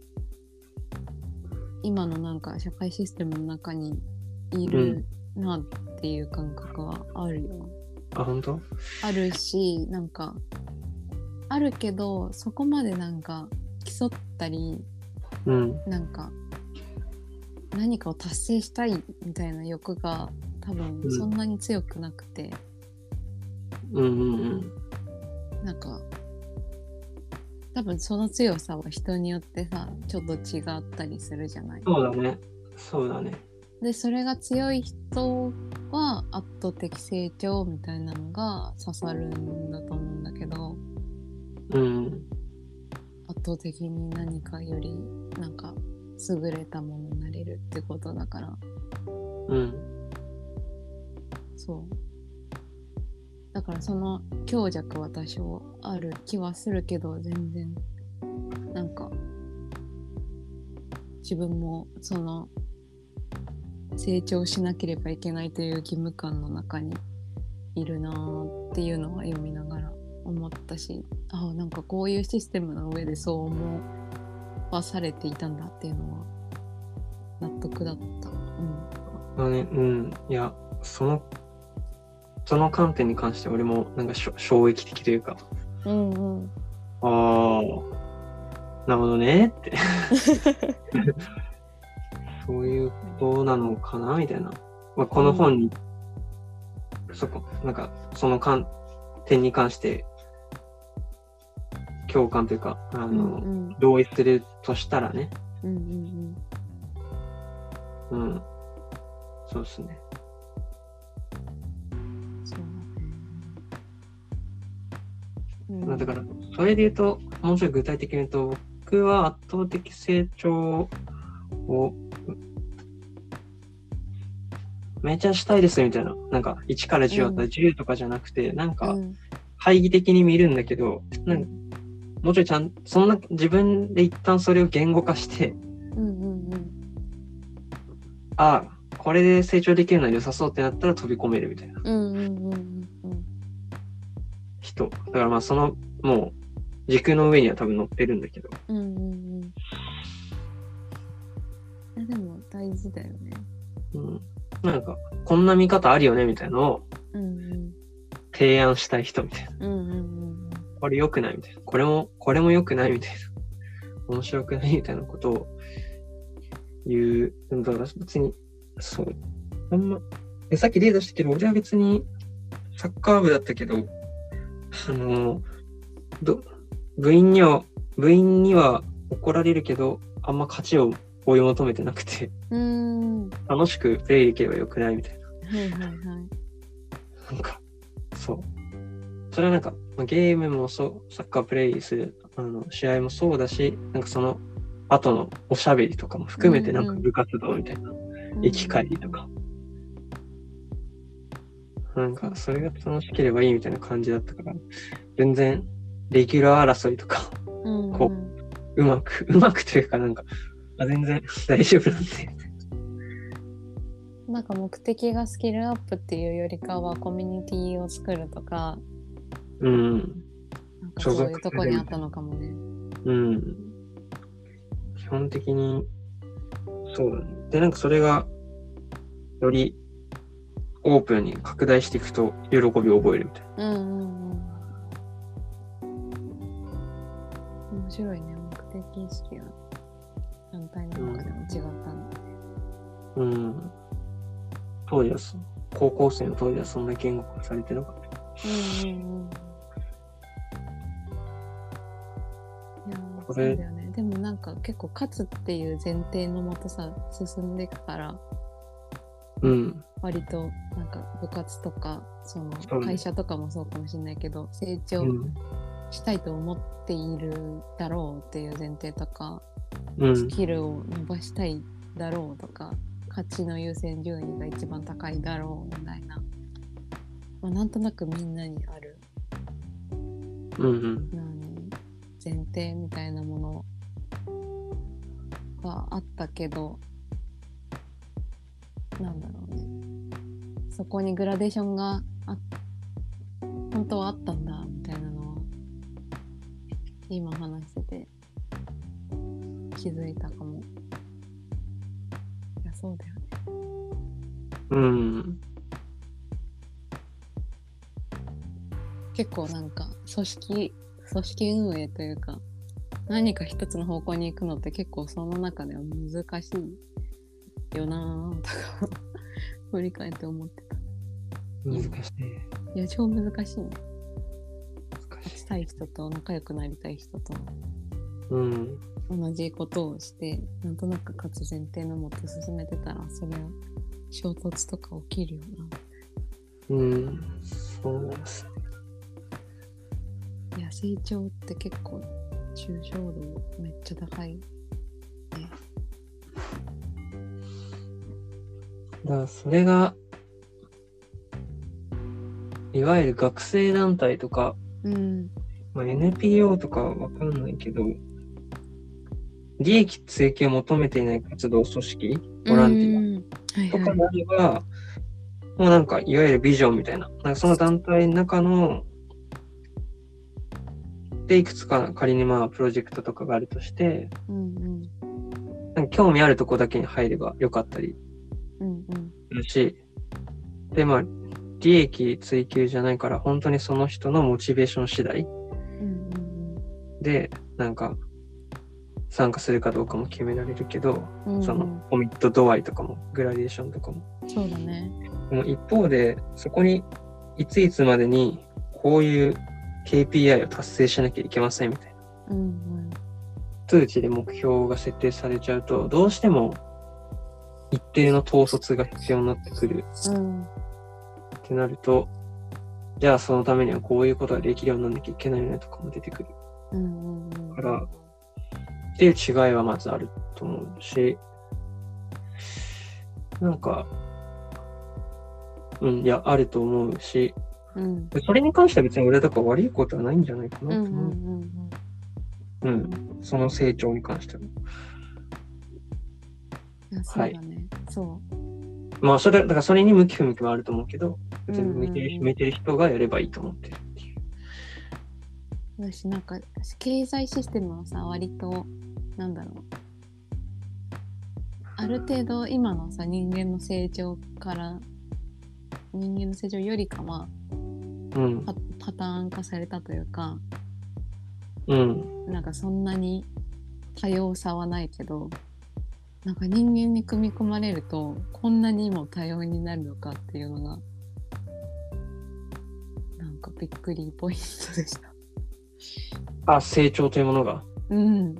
今のなんか社会システムの中にいるなっていう感覚はあるよ。あ、本当？あるしなんかあるけどそこまでなんか競ったりうん。なんか何かを達成したいみたいな欲が多分うんそんなに強くなくて、うんうんうん。なんか多分その強さは人によってさちょっと違ったりするじゃない？そうだね。そうだね。でそれが強い人は圧倒的成長みたいなのが刺さるんだと思うんだけどうん。圧倒的に何かよりなんか優れたものになれるってことだからうん。そうだからその強弱は多少ある気はするけど全然なんか自分もその成長しなければいけないという義務感の中にいるなっていうのは読みながら思ったしあなんかこういうシステムの上でそう思わされていたんだっていうのは納得だった。うんあのね、うん。いや、その、その観点に関して俺もなんか衝撃的というか、うんうんああ、なるほどねって。そういうことなのかなみたいな。まあ、この本に、そこ、なんか、その観点に関して、共感というか、あの、うんうん同意するとしたらね。うんうんうん。そうですね。うん。まあだから、それで言うと、もうちょい具体的に言うと、僕は圧倒的成長を、めちゃしたいですみたいな。なんか、1から10だったら10とかじゃなくて、なんかう、ん。懐疑的に見るんだけど、なんかもうちょいちゃん、そんな、自分で一旦それを言語化して、うんうんああ、これで成長できるのは良さそうってなったら飛び込めるみたいな。うんうんうんうんうん人。だからまあ、その、もう、軸の上には多分乗ってるんだけど。うんうんうんでも大事だよね。うん。なんか、こんな見方あるよねみたいなのを提案したい人みたいな。うんうんうんこれ良くないみたいな。これも、これも良くないみたいな。面白くないみたいなことを言う。だから別に、そう。あんま、えさっき例出したけど、俺は別にサッカー部だったけど、あの、ど、部員には、部員には怒られるけど、あんま勝ちを追い求めてなくて、うん。う楽しくプレイできればよくないみたいな。はいはいはい。なんか、そう。それはなんか、まあゲームもそう、サッカープレイする、あの、試合もそうだし、なんかその、後のおしゃべりとかも含めて、なんかうんうん部活動みたいな、駅帰りとか。なんか、それが楽しければいいみたいな感じだったから、全然、レギュラー争いとか、うん、うん。こうまく、うまくというかなんか、あ全然大丈夫なんで。なんか目的がスキルアップっていうよりかはコミュニティを作るとか、うん。なんかそういうとこにあったのかもね。うん。基本的に、そうだね。で、なんかそれが、よりオープンに拡大していくと、喜びを覚えるみたいな。うんうんうん。面白いね。目的意識が団体の中でも違ったんだね。うん。当時はそ、高校生の当時はそんな言語化されてなかった。うんうんうん。いやそうだよね。でもなんか結構勝つっていう前提のもとさ進んでいくからうん。割となんか部活とかその会社とかもそうかもしれないけど成長うん。したいと思っているだろうっていう前提とか、うん。スキルを伸ばしたいだろうとか価値の優先順位が一番高いだろうみたいな、まあ、なんとなくみんなにあるうん。うん。何前提みたいなものがあったけどなんだろう。ねそこにグラデーションがあ本当はあったんだみたいなのは今話してて気づいたかも。いやそうだよね。うん。結構なんか組織組織運営というか何か一つの方向に行くのって結構その中では難しい。よなぁとか振り返って思ってた難しい。いや超難しいね難しい。勝ちたい人と仲良くなりたい人とうん。同じことをしてなんとなく勝つ前提のもと進めてたらそりゃ衝突とか起きるよなうん。そうです。いや成長って結構抽象度めっちゃ高いだからそれが、いわゆる学生団体とか、うん。まあ、NPO とかはわかんないけど、利益追求を求めていない活動組織、ボランティア。とかであれば、もうなんか、いわゆるビジョンみたいな、なんかその団体の中の、で、いくつか仮にまあ、プロジェクトとかがあるとして、うんうん。なんか興味あるとこだけに入ればよかったりうんうん。で、まあ、利益追求じゃないから、本当にその人のモチベーション次第うんで、なんか、参加するかどうかも決められるけど、うんうん。その、コミット度合いとかも、グラデーションとかも。そうだね。でも一方で、そこに、いついつまでに、こういう KPI を達成しなきゃいけませんみたいな。うんうん。通知で目標が設定されちゃうと、どうしても、一定の統率が必要になってくるうん。ってなると、じゃあそのためにはこういうことができるようにならなきゃいけないよねとかも出てくるうん。から、っていう違いはまずあると思うし、なんか、うん、いや、あると思うし、うん。でそれに関しては別に俺だから悪いことはないんじゃないかうなと思う。んうんうんうん、うん。その成長に関しては。そうだね。そまあ、それ、だからそれに向き不向きもあると思うけど、う。別に向いてる向いてる人がやればいいと思ってるっていう。私なんか経済システムはさ割となんだろうある程度今のさ人間の成長から人間の成長よりかはうん、パパターン化されたというかうん、なんかそんなに多様さはないけどなんか人間に組み込まれるとこんなにも多様になるのかっていうのがなんかびっくりポイントでした。あ、成長というものが？うん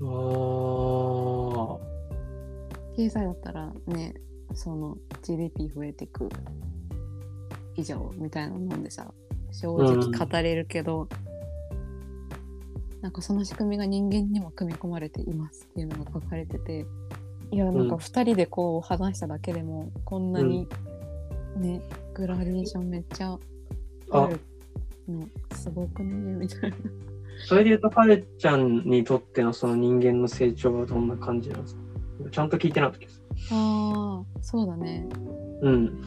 あー経済だったらねその GDP 増えてく以上みたいなもんでさ正直語れるけど、なんかその仕組みが人間にも組み込まれていますっていうのが書かれてていやなんかうん2人でこう話しただけでもこんなにね、グラデーションめっちゃあるのすごくねみたいな。それで言うと、はるちゃんにとってのその人間の成長はどんな感じなんですか？ちゃんと聞いてなかった。ああそうだね。うん。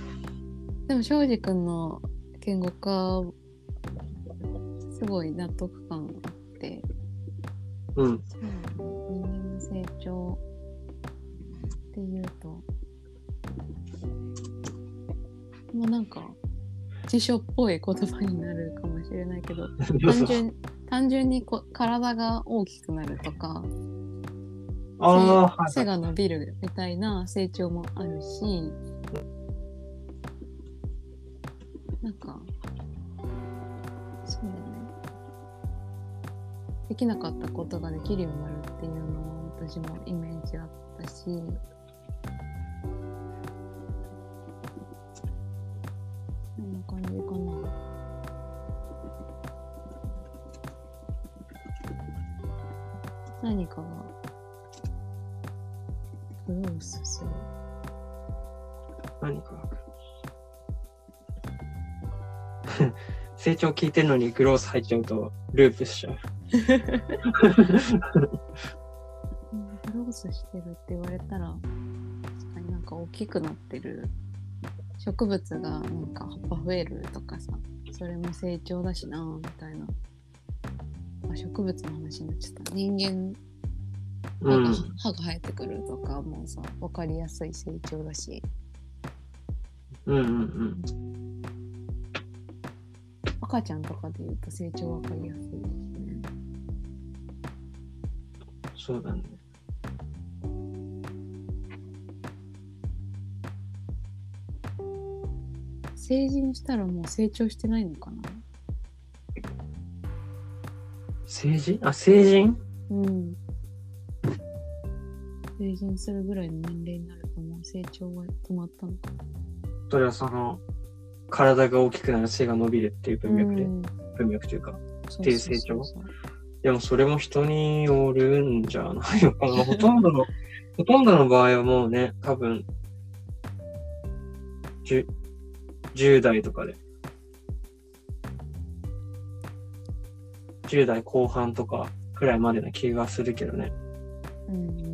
でも庄司君の言語化すごい納得感あってうん。そう人間の成長っていうと。まあなんか辞書っぽい言葉になるかもしれないけど 単純単純にこ体が大きくなるとか背が伸びるみたいな成長もあるしなんかできなかったことができるようになるっていうのは私もイメージあったし成長聞いてるのにグロース入っちゃうとループしちゃう。うんグロースしてるって言われたら確かになんか大きくなってる植物がなんか葉っぱ増えるとかさそれも成長だしなみたいな、まあ、植物の話になっちゃった人間歯が,、うん。歯が生えてくるとかもさ分かりやすい成長だしうんうんうん。赤ちゃんとかで言うと成長分かりやすいですねそうだね。成人したらもう成長してないのかな？成人？あ、成人？うん。成人するぐらいの年齢になるともう成長は止まったのかな？それはその、体が大きくなる背が伸びるっていう文脈で、うん文脈というか。っていう成長でもそれも人によるんじゃないのかな。ほとんどの、ほとんどの場合はもうね、多分、10, 10代とかで。10代後半とかくらいまでな気がするけどね。うん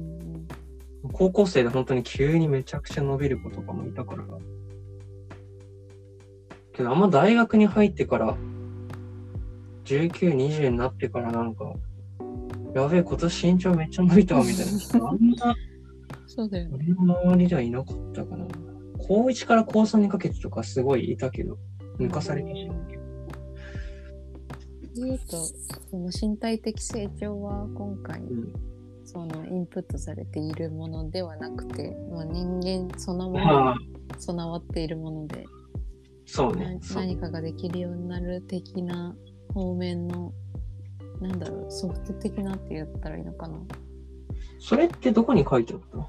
高校生で本当に急にめちゃくちゃ伸びる子とかもいたから。けどあんま大学に入ってから、19、20になってからなんか、やべえ、今年身長めっちゃ伸びたわみたいな人。あんま、そうだよね。俺の周りではいなかったかな。高1から高3にかけてとかすごいいたけど、抜かされてしまうけど。言うと、その身体的成長は今回、うんそのインプットされているものではなくて、まあ、人間そのもの備わっているもので、そうね。何かができるようになる的な方面のなんだろうソフト的なって言ったらいいのかなそれってどこに書いてあった？の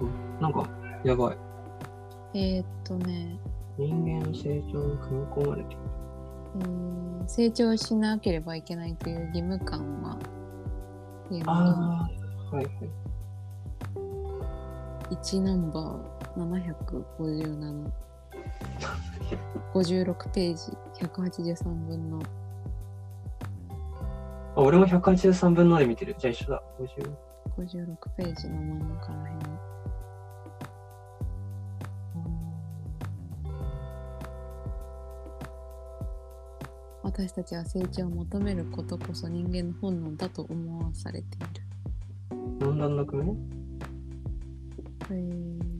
うんなんか、やばい。えーっとね、人間の成長に組み込まれている。えー成長しなければいけないという義務感はああ、はいはい。1ナンバー757 56ページ183分のあ俺も183分ので見てる。じゃあ一緒だ。50 56ページの真ん中らへんに私たちは成長を求めることこそ人間の本能だと思わされている。何段落目えー、1、2、3、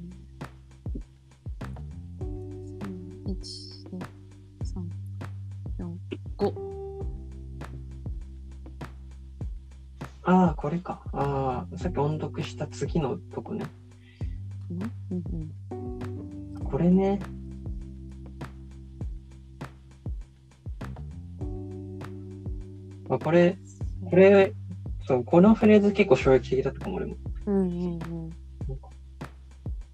4、5。ああ、これか。ああ、さっき音読した次のとこね。うんうん。これね。あ、これ、これ、そう、このフレーズ結構衝撃的だったかも、俺も。うんうんうん。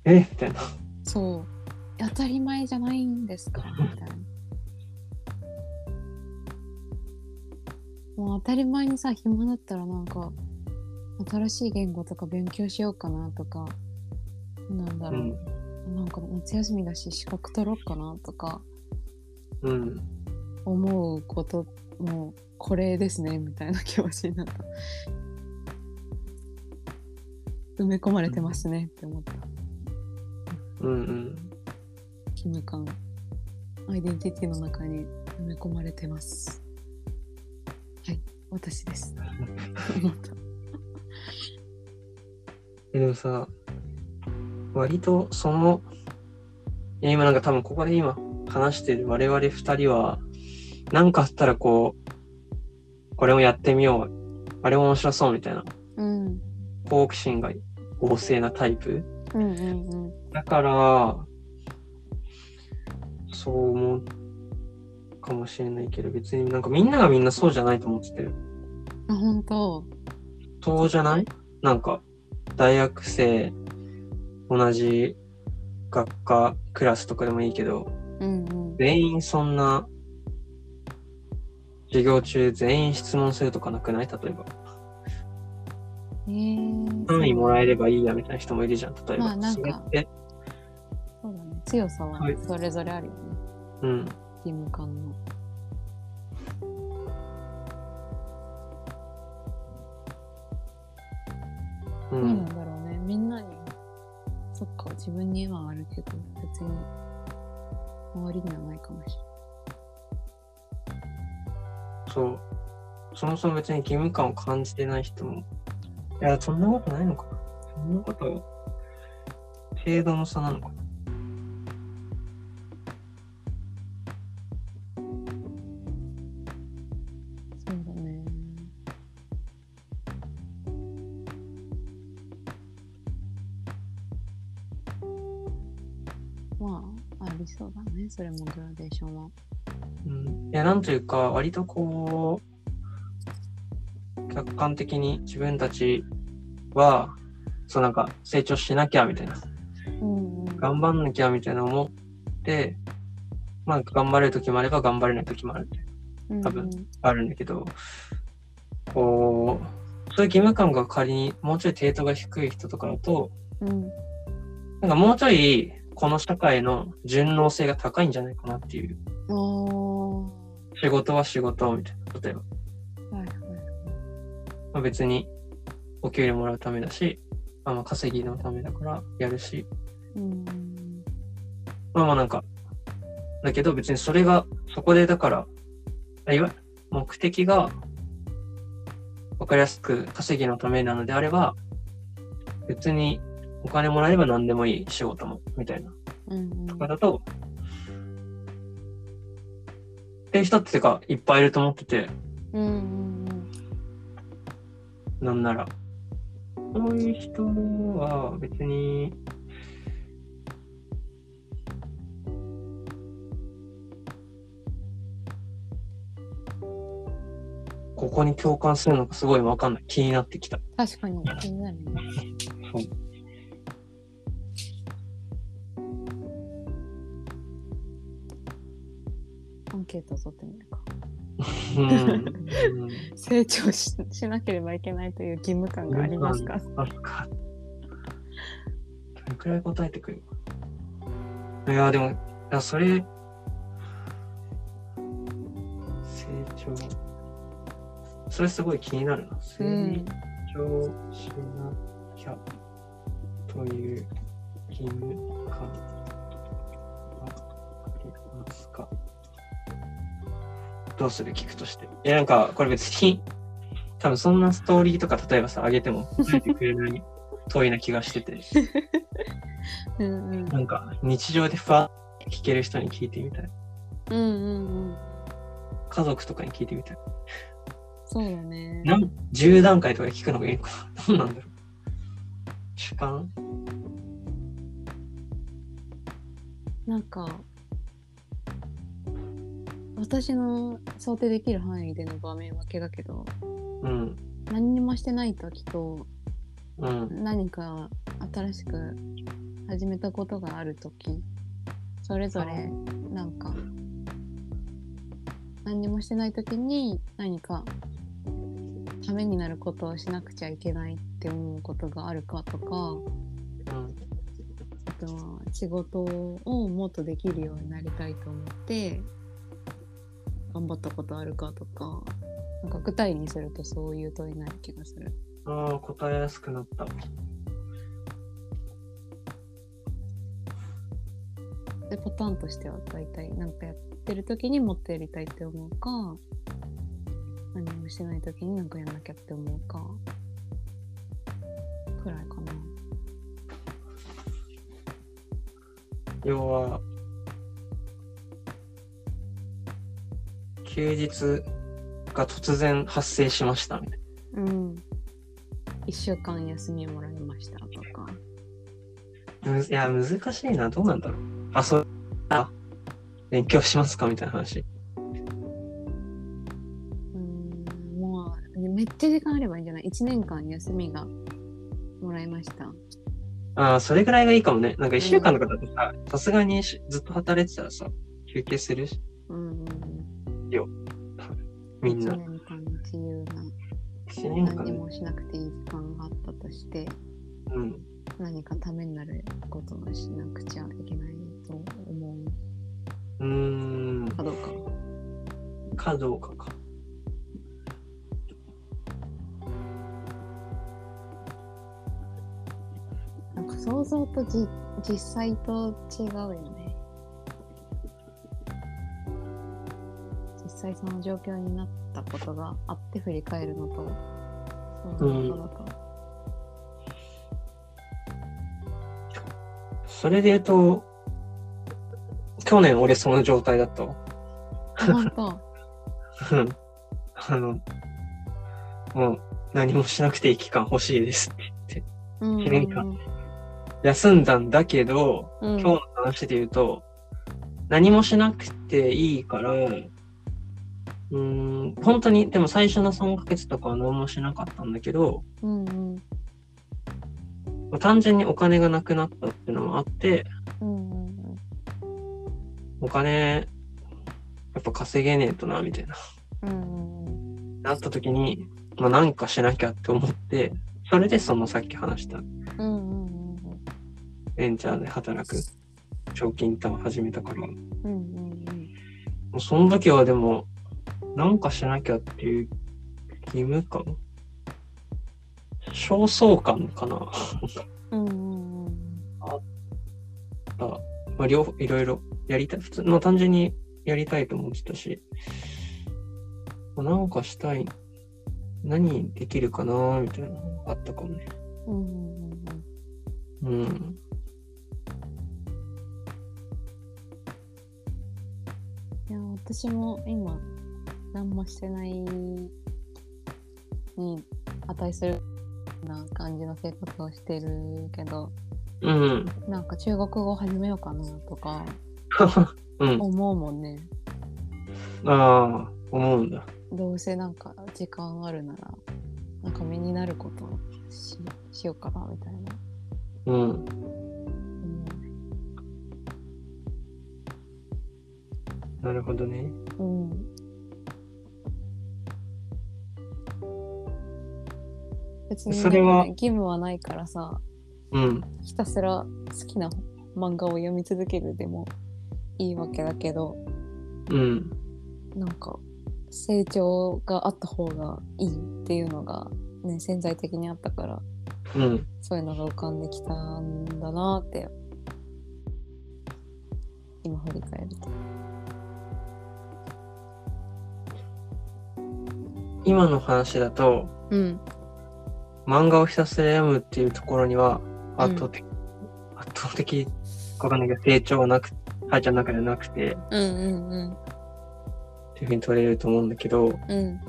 えみたいな。そう。当たり前じゃないんですかみたいな。もう当たり前にさ、暇だったらなんか、新しい言語とか勉強しようかなとか、なんだろう、なんか夏休みだし資格取ろうかなとかうん。思うこともこれですねみたいな気持ちになった。埋め込まれてますねって思った。うんうん。義務感アイデンティティの中に埋め込まれてます。はい私です。でもさ、割とその、いや今なんか多分ここで今話してる我々二人は、なんかあったらこう、これもやってみよう、あれも面白そうみたいな、うん。好奇心が旺盛なタイプ。うんうんうん。だから、そう思うかもしれないけど、別になんかみんながみんなそうじゃないと思ってて、あ本当。そうじゃない？なんか、大学生、同じ学科、クラスとかでもいいけど、うんうん。全員そんな、授業中全員質問するとかなくない？例えば。えー、単位もらえればいいやみたいな人もいるじゃん、例えば。まあなんか。それって、強さははいそれぞれあるよね、うん。義務感のうどうなんん。だろうねみんなにそっか自分にはあるけど別に周りにはないかもしそう。そもそも別に義務感を感じてない人も。いや、そんなことないのかな。そんなこと、程度の差なのかそれもグラデーションはうん。いや、なんというか、割とこう、客観的に自分たちは、そうなんか成長しなきゃみたいな、うんうん。頑張んなきゃみたいな思って、まあ頑張れる時もあれば頑張れない時もある多分あるんだけど、こう、そういう義務感が仮にもうちょい程度が低い人とかだと、うん。なんかもうちょいこの社会の順応性が高いんじゃないかなっていう。仕事は仕事みたいな。例えば。はいはいまあ、別にお給料もらうためだし、あまあ稼ぎのためだからやるし、うんまあまあなんか、だけど別にそれが、そこでだから、あいわ目的がわかりやすく稼ぎのためなのであれば、別にお金もらえれば何でもいい仕事も、みたいな。うんうんとかだと、っていう人ってかいっぱいいると思ってて、うんうんなんなら。そういう人は別に、ここに共感するのかすごいわかんない。気になってきた。確かに気になるね。そうアンケートを取ってみるか。成長ししなければいけないという義務感がありますか、あるか。どれくらい答えてくる？いや、でも、いや、それ、成長。それすごい気になるな。成うん長しなきゃという義務感はありますか？どうする？聞くとして。いや、なんか、これ別に、多分そんなストーリーとか例えばさ、あげても答えてくれない遠いな気がしてて、うんうんなんか日常でふわっ聞ける人に聞いてみたい。うんうんうん家族とかに聞いてみたい。そうだね。なん10段階とかで聞くのがいいのかなどうなんだろう主観？なんか私の想定できる範囲での場面分けだけどうん。何にもしてない時とうん。何か新しく始めたことがある時それぞれなんか何にもしてない時に何かためになることをしなくちゃいけないって思うことがあるかとかうん。あとは仕事をもっとできるようになりたいと思って頑張ったことあるかとかなんか具体にするとそういう問いになる気がする。ああ、答えやすくなった。でパターンとしては大体なんかやってる時にもっとやりたいって思うか何もしてない時になんかやんなきゃって思うかくらいかな。要は、休日が突然発生しましたみたいうん。1週間休みもらいましたとか。な。むいや、難しいな。どうなんだろう。あ、そう、あ、勉強しますかみたいな話。うん、もうめっちゃ時間あればいいんじゃない ?1 年間休みがもらいました。ああ、それぐらいがいいかもね。なんか一週間とかだとさ、さすがにしずっと働いてたらさ、休憩するし、うんうんうん。みんな1。年間自由な一年間何もしなくていい時間があったとしてうん。何かためになることをしなくちゃいけないと思うーんう。かどうか。かどうかか。なんか想像とじ実際と違うよね。際その状況になったことがあって振り返るのと想像とだと。それで言うと、去年俺その状態だったわ。あ本当。うんあの、もう何もしなくていい期間欲しいですって言って、休んだんだけど、うん、今日の話で言うと、何もしなくていいから、うーん、本当に、でも最初の3ヶ月とかは何もしなかったんだけど、うんうんまあ単純にお金がなくなったっていうのもあって、うんうんお金、やっぱ稼げねえとな、みたいな。うんうんなった時に、まあなんかしなきゃって思って、それでそのさっき話したうんうんうんベンチャーで働く長期インターン始めたから、もうんうんうその時はでも、なんかしなきゃっていう義務感？焦燥感かな？うんうんうんうんあまあ、両方、いろいろやりたい。普通、まあ単純にやりたいと思ってたし、まあなんかしたい。何できるかな？みたいなのがあったかもね。うんうんうんうん。いや私も今何もしてないに値するな感じの生活をしてるけどうん。なんか中国語始めようかなとか うん。思うもんねああ、思うんだ。どうせなんか時間あるならなんか身になることをししようかなみたいなうん。思うねなるほどね。うん別にそれは義務はないからさうん。ひたすら好きな漫画を読み続けるでもいいわけだけどうん。なんか成長があった方がいいっていうのがね潜在的にあったからうん。そういうのが浮かんできたんだなって今振り返ると今の話だと、うん漫画をひたすら読むっていうところには、圧倒的、圧倒的、わかんないけど、成長はなく、はちゃんの中ではなくて、うんうんうんっていうふうに取れると思うんだけど、うん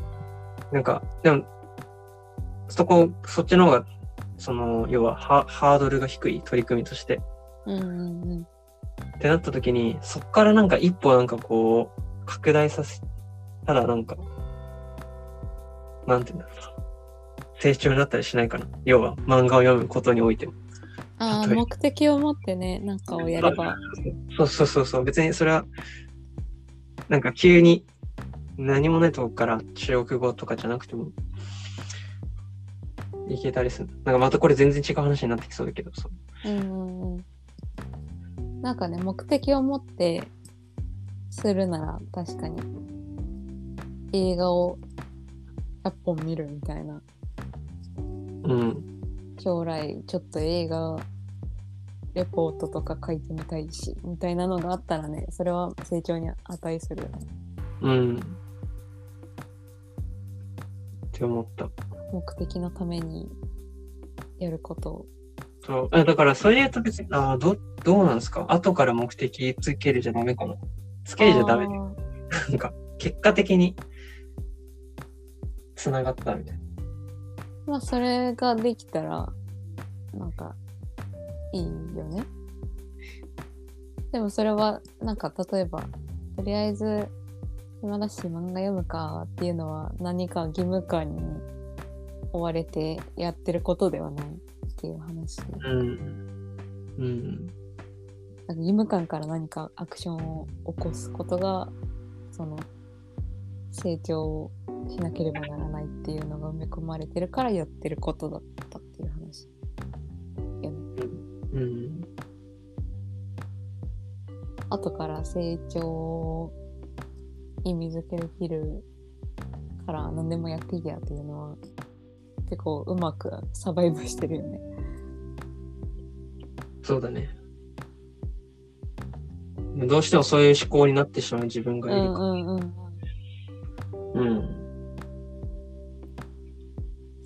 なんか、でも、そこ、そっちの方が、その、要はハ、ハードルが低い取り組みとして。うんうんうんってなった時に、そっからなんか一歩なんかこう、拡大させたらなんか、なんていうんだろうな。成長になったりしないかな。要は、漫画を読むことにおいても。ああ目的を持ってねなんかをやればそうそうそうそう。別にそれは、なんか急に何もないとこから中国語とかじゃなくても、いけたりする。なんかまたこれ全然違う話になってきそうだけど、そう。うんうんうんなんかね目的を持ってするなら確かに映画を100本見るみたいなうん。将来ちょっと映画レポートとか書いてみたいしみたいなのがあったらねそれは成長に値するよねうん。って思った。目的のためにやることをそう。あだから、それで言うと別に、ああ、ど、どうなんですか？後から目的つけるじゃダメかなつけるじゃダメなんか、結果的に、繋がったみたいな。まあそれができたらなんかいいよねでもそれはなんか例えばとりあえず暇だし漫画読むかっていうのは何か義務感に追われてやってることではないっていう話うん。うん。なんか義務感から何かアクションを起こすことがその成長をしなければならないっていうのが埋め込まれてるからやってることだったっていう話よね。うん。後から成長を意味づけできるから何でもやっていいやっていうのは結構うまくサバイブしてるよね。そうだね。どうしてもそういう思考になってしまう自分がいるかうんうんうんうん。ら。うん。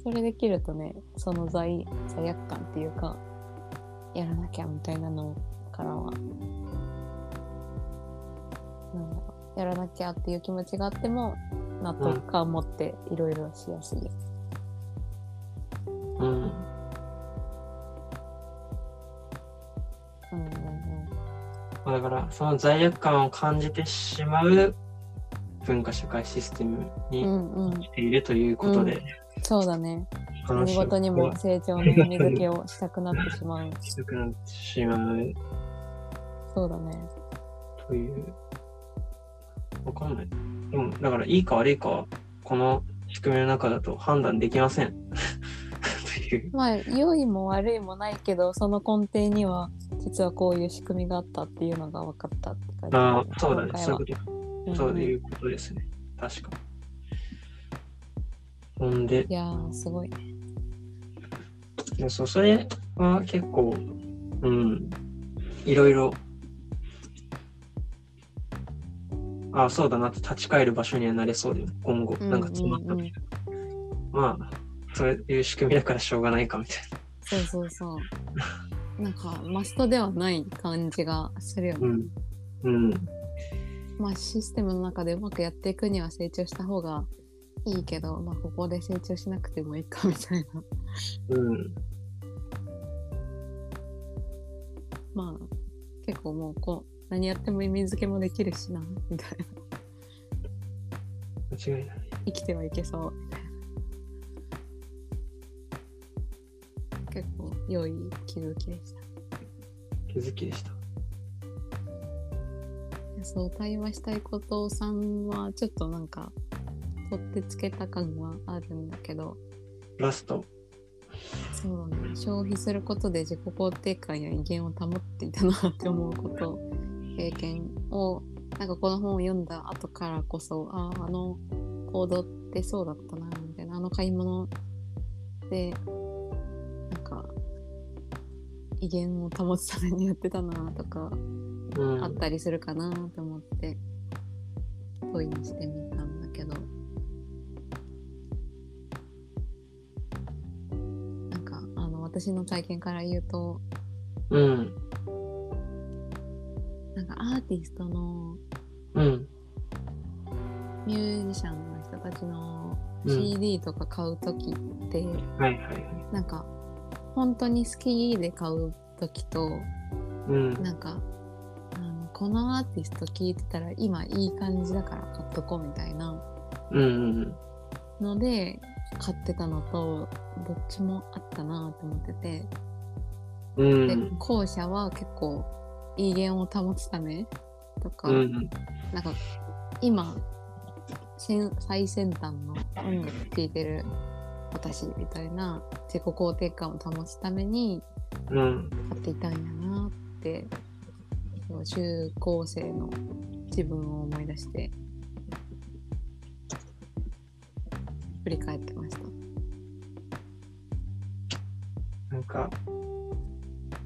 それできるとねその罪罪悪感っていうかやらなきゃみたいなのからはなんだろうやらなきゃっていう気持ちがあっても納得感を持っていろいろしやすい。よ。うん。うん。うん。うん。まあだから、その罪悪感を感じてしまう文化社会システムうにんうん、しているということで、そうだね。何事にも成長の意味付けをしたくなってしまう。したくなってしまうそうだね。という。わかんない。でも、だから、いいか悪いかは、この仕組みの中だと判断できません。まあ良いも悪いもないけどその根底には実はこういう仕組みがあったっていうのが分かったって感じああ、そうだね。そういうこと。んそういうことですね。確かに。ほんでい、やーすごいねでそうそれは結構、うん、いろいろ、ああ、そうだなって立ち返る場所にはなれそうだよね、今後。うんなんか詰まった時、まあ、そういう仕組みだからしょうがないかみたいそうそうそう なんかマストではない感じがするよね、な。うん。うん。まあシステムの中でうまくやっていくには成長した方がいいけどまあここで成長しなくてもいいかみたいなうん。まあ結構もうこう何やっても意味付けもできるしなみたいな間違いない。生きてはいけそうみたいな結構良い気づきでした気づきでした。でそう対話したいことさんはちょっとなんか取ってつけた感はあるんだけどラスト。そうだね消費することで自己肯定感や威厳を保っていたなって思うこと経験をなんかこの本を読んだ後からこそあああの行動ってそうだったなみたいなあの買い物でなんか威厳を保つためにやってたなとかうん。あったりするかなと思って問いにしてみたんだけどなんかあの私の体験から言うとうん。なんかアーティストのうん。ミュージシャンの人たちのうん CD とか買う時って、はいはいはい。なんか本当に好きで買う時とうん。なんかこのアーティスト聴いてたら今いい感じだから買っとこうみたいなので買ってたのとどっちもあったなと思ってて、うん。うでん。後者は結構威厳を保つためとか、うん。なんか今先最先端の音楽聴いてる私みたいな自己肯定感を保つためにうん。買っていたんやなってそう中高生の自分を思い出して振り返ってました。なんか、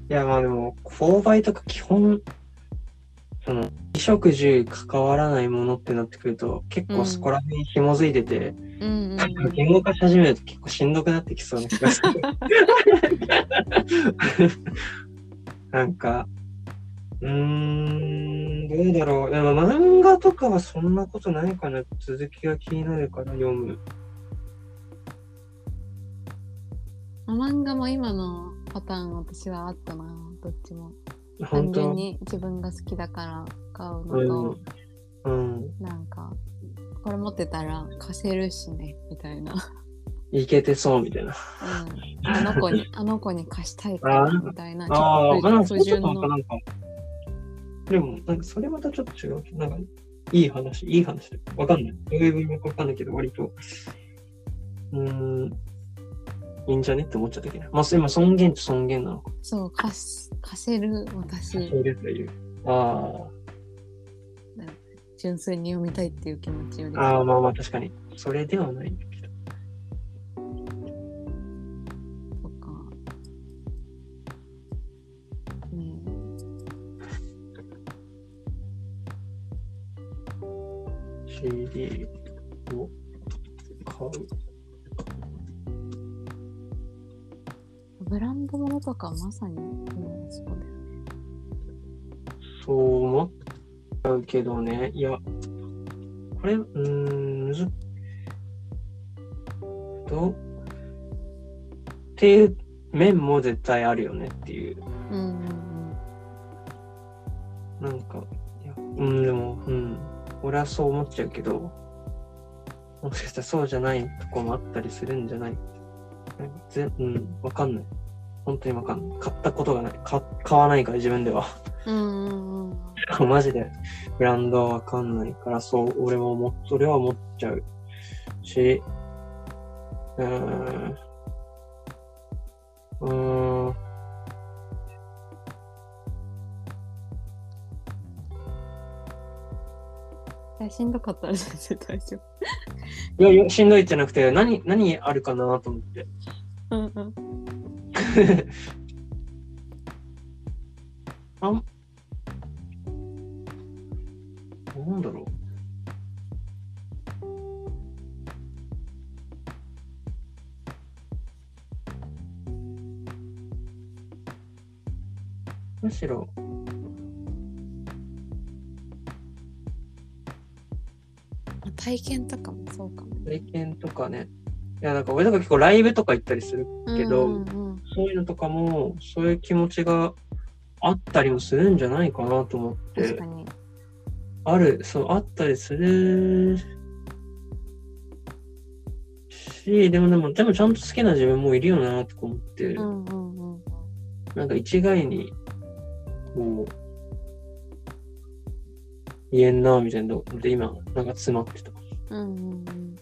いやまあでも、購買とか基本、その、衣食住関わらないものってなってくると、結構そこら辺に紐づいてて、うんうんうん言語化し始めると結構しんどくなってきそうな気がする。なんか、うーん、どうだろう。でも漫画とかはそんなことないかな。続きが気になるから読む。漫画も今のパターン私はあったなどっちも単純に自分が好きだから買ううんのと、。うん。なんかこれ持ってたら貸せるしねみたいな、いけてそうみたいな。うん、あの子にあの子に貸したいからみたいなああ、不純のとなんか、でも、なんかそれまたちょっと違う。なんか、いい話、いい話で。わかんない。どういう文脈かわかんないけど、割と、うーん、いいんじゃねって思っちゃったけど。まあ、今、尊厳と尊厳なのか。そう貸す貸せる私そういうという。あ純粋に読みたいっていう気持ちよりあ、ああ、まあまあ、確かに。それではない CD を買う。ブランド物とかまさに、うん、そうだよねそう思っちゃうけどね。いや、これ、うーん、むずっと、っていう面も絶対あるよねっていう。うんうんなんか、いや、うん、でも、うん、俺はそう思っちゃうけど、もしかしたらそうじゃないとこもあったりするんじゃないぜうん、わかんない。本当にわかんない。買ったことがない。か買わないから自分では。うんうんうん マジでブランドはわかんないから、そう、俺も思っ、それは思っちゃうし、うーん、やしんどかったら全然大丈いやいや、しんどいじゃなくて、何、何あるかなと思って。夫。うんうん。あん、なんだろう。むしろ、体験とかもそうかもね。体験とかね。いや、なんか俺とか結構ライブとか行ったりするけど、うんうんうんそういうのとかも、そういう気持ちがあったりもするんじゃないかなと思って確か、に。ある、そう、あったりするし、でもでも、でもちゃんと好きな自分もいるよなとか思って、うんうんうん。なんか一概に、こう、言えんなみたいなので、今、なんか詰まってた。うんうんうん。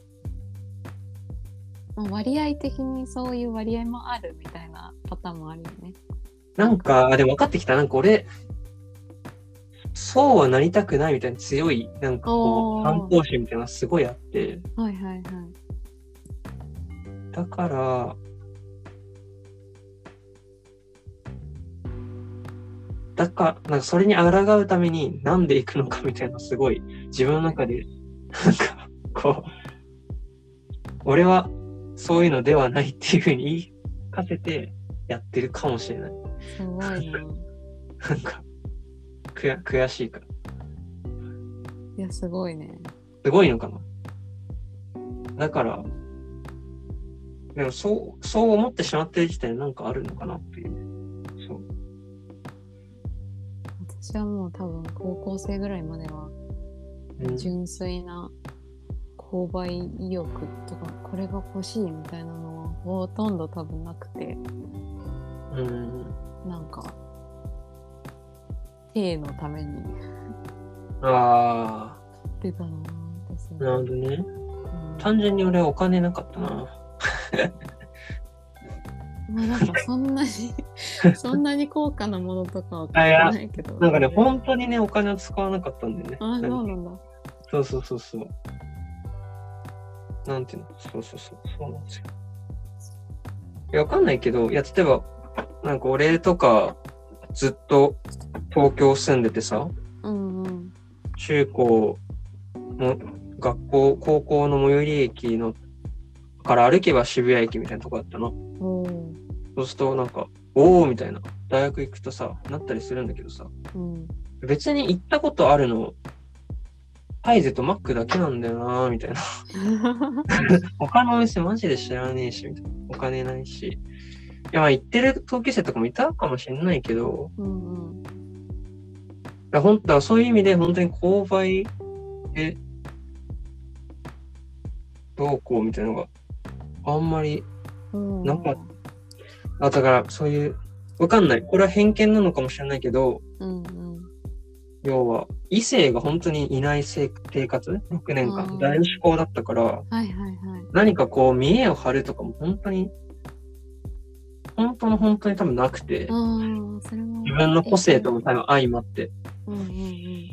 まあ、割合的にそういう割合もあるみたいなパターンもあるよね。なんか、あでも分かってきた。なんか俺、そうはなりたくないみたいな強い、なんかこう、反抗心みたいなのがすごいあって、はいはいはい。だから、だから、なんかそれに抗うためになんで行くのかみたいな、すごい自分の中で、なんか、こう、俺はそういうのではないっていうふうに言い聞かせてやってるかもしれない。すごいな。なんか、くや悔しいから。いや、すごいね。すごいのかな？だから、でもそう、そう思ってしまってる時点でなんかあるのかなっていう。私はもう多分高校生ぐらいまではうん純粋な購買意欲とかこれが欲しいみたいなのはほとんど多分なくてうん。なんか体のためにあ出たなぁ私あ、なるほどね。うん単純に俺はお金なかったな。まあなんかそんなに そんなに高価なものとかは買ってないけどなんかね、本当にね、お金を使わなかったんだよね。あそうなんだそうそうそうそう。なんていうの？そうそうそう。そうなんですよ。いや、わかんないけど、いや、例えば、なんか俺とか、ずっと東京住んでてさ、うんうん中高の学校、高校の最寄り駅のから歩けば渋谷駅みたいなとこだったの。おーそうするとなんか、おーみたいな。大学行くとさ、なったりするんだけどさ、うん別に行ったことあるの、ハイゼとマックだけなんだよなーみたいな。他のお店マジで知らねえし、みたいな。お金ないし。いや、まあ行ってる同級生とかもいたかもしれないけど、うんうん本当はそういう意味で本当に購買でどうこうみたいなのがあんまり、うんなんかあ、だからそういう、わかんない。これは偏見なのかもしれないけど、うんうん。要は異性が本当にいない生生活、6年間、うん。男子校だったから、はいはいはい。何かこう見栄を張るとかも本当に、本当の本当に多分なくて、自分の個性とも多分相まって、うんうんうん。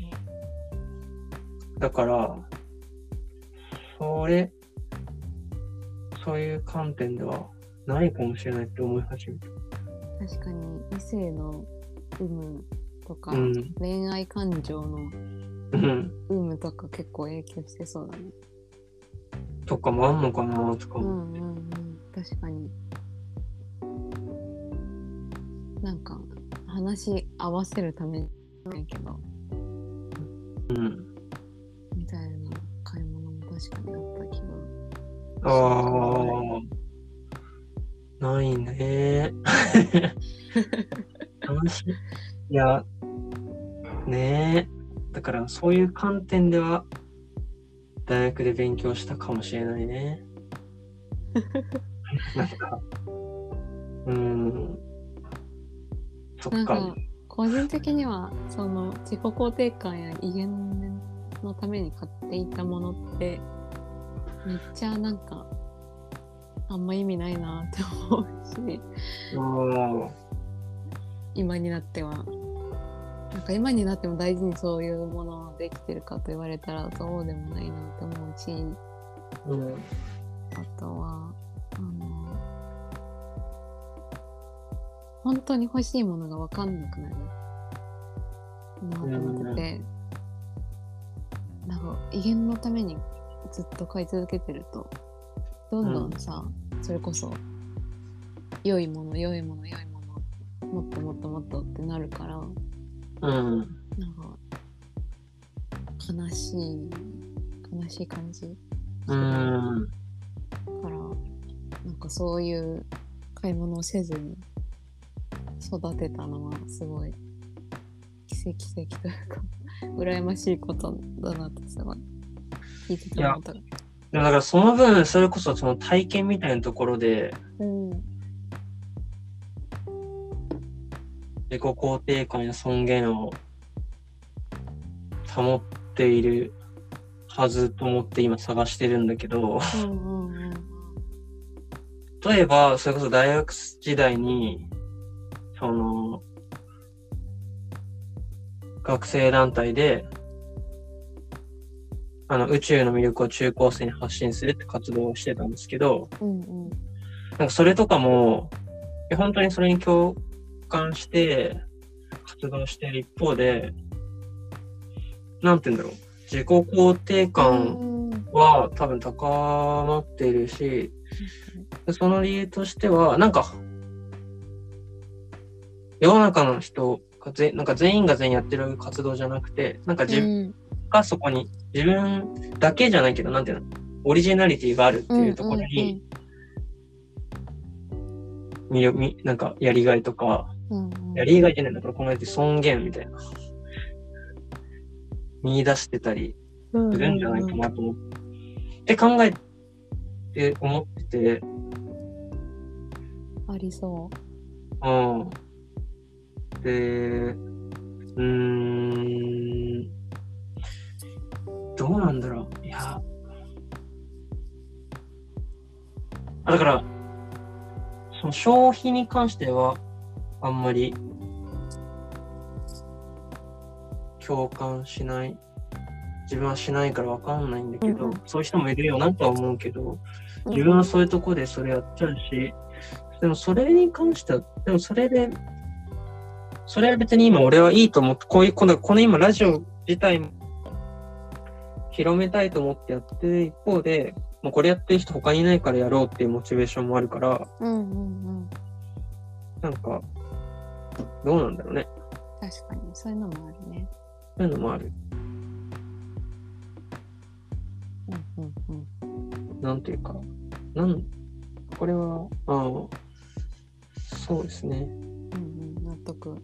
だから、それ、そういう観点ではないかもしれないって思い始めた。確かに異性の有無とか、うん恋愛感情のうん。有無とか結構影響してそうだね。とかもあんのかなとかうも。んうんうん確かに。なんか話し合わせるためじゃないけどうん。みたいな買い物も確かにあった気が。ああ、ないね。楽しい。いや、ねえ。だからそういう観点では、大学で勉強したかもしれないね。なんか、うん。そっかなんか。個人的にはその自己肯定感や威厳のために買っていたものってめっちゃなんかあんま意味ないなって思うし。あ今になっては。あ、なんか今になっても大事にそういうものをできてるかと言われたらそうでもないなって思うし。うん。あとはあの本当に欲しいものが分かんなくなる。なと思ってて、なんか威厳のためにずっと買い続けてるとどんどんさ、それこそ良いもの良いもの良いものもっともっともっとってなるからうん。なんか悲しい悲しい感じうん。からなんかそういう買い物をせずに育てたのはすごい奇跡的というか羨ましいことだなってすごい聞いてて思った。でもだからその分、それこそその体験みたいなところで、うん。自己肯定感や尊厳を保っているはずと思って今探してるんだけど、うんうんうん。例えば、それこそ大学時代に、その、学生団体で、あの、宇宙の魅力を中高生に発信するって活動をしてたんですけど、うんうん。なんかそれとかも、本当にそれに共感して活動している一方で、なんて言うんだろう。自己肯定感うん。は多分高まっているし、でその理由としては、なんか、世の中の人がぜ、なんか全員が全員やってる活動じゃなくて、なんか自分うんがそこに、自分だけじゃないけど、なんていうの、オリジナリティがあるっていうところに、魅力みなんかやりがいとか、うんうん。やりがいじゃないんだから、この間尊厳みたいな、見出してたりうんするんじゃないかなと思って、考えて思ってて、ありそうん。で、うーん、どうなんだろう。いや。あだから、その消費に関しては、あんまり共感しない。自分はしないからわかんないんだけど、うんうんそういう人もいるよなとは思うけど、う。自分はそういうとこでそれやっちゃうし、でもそれに関しては、でもそれで、それは別に今俺はいいと思って、こういう、このこの今ラジオ自体も広めたいと思ってやってる一方で、もうこれやってる人他にいないからやろうっていうモチベーションもあるから、うんうんうん。なんか、どうなんだろうね。確かに、そういうのもあるね。そういうのもある。うんうんうん。なんていうか、なん、これは、ああ、そうですね。うんうん、納得。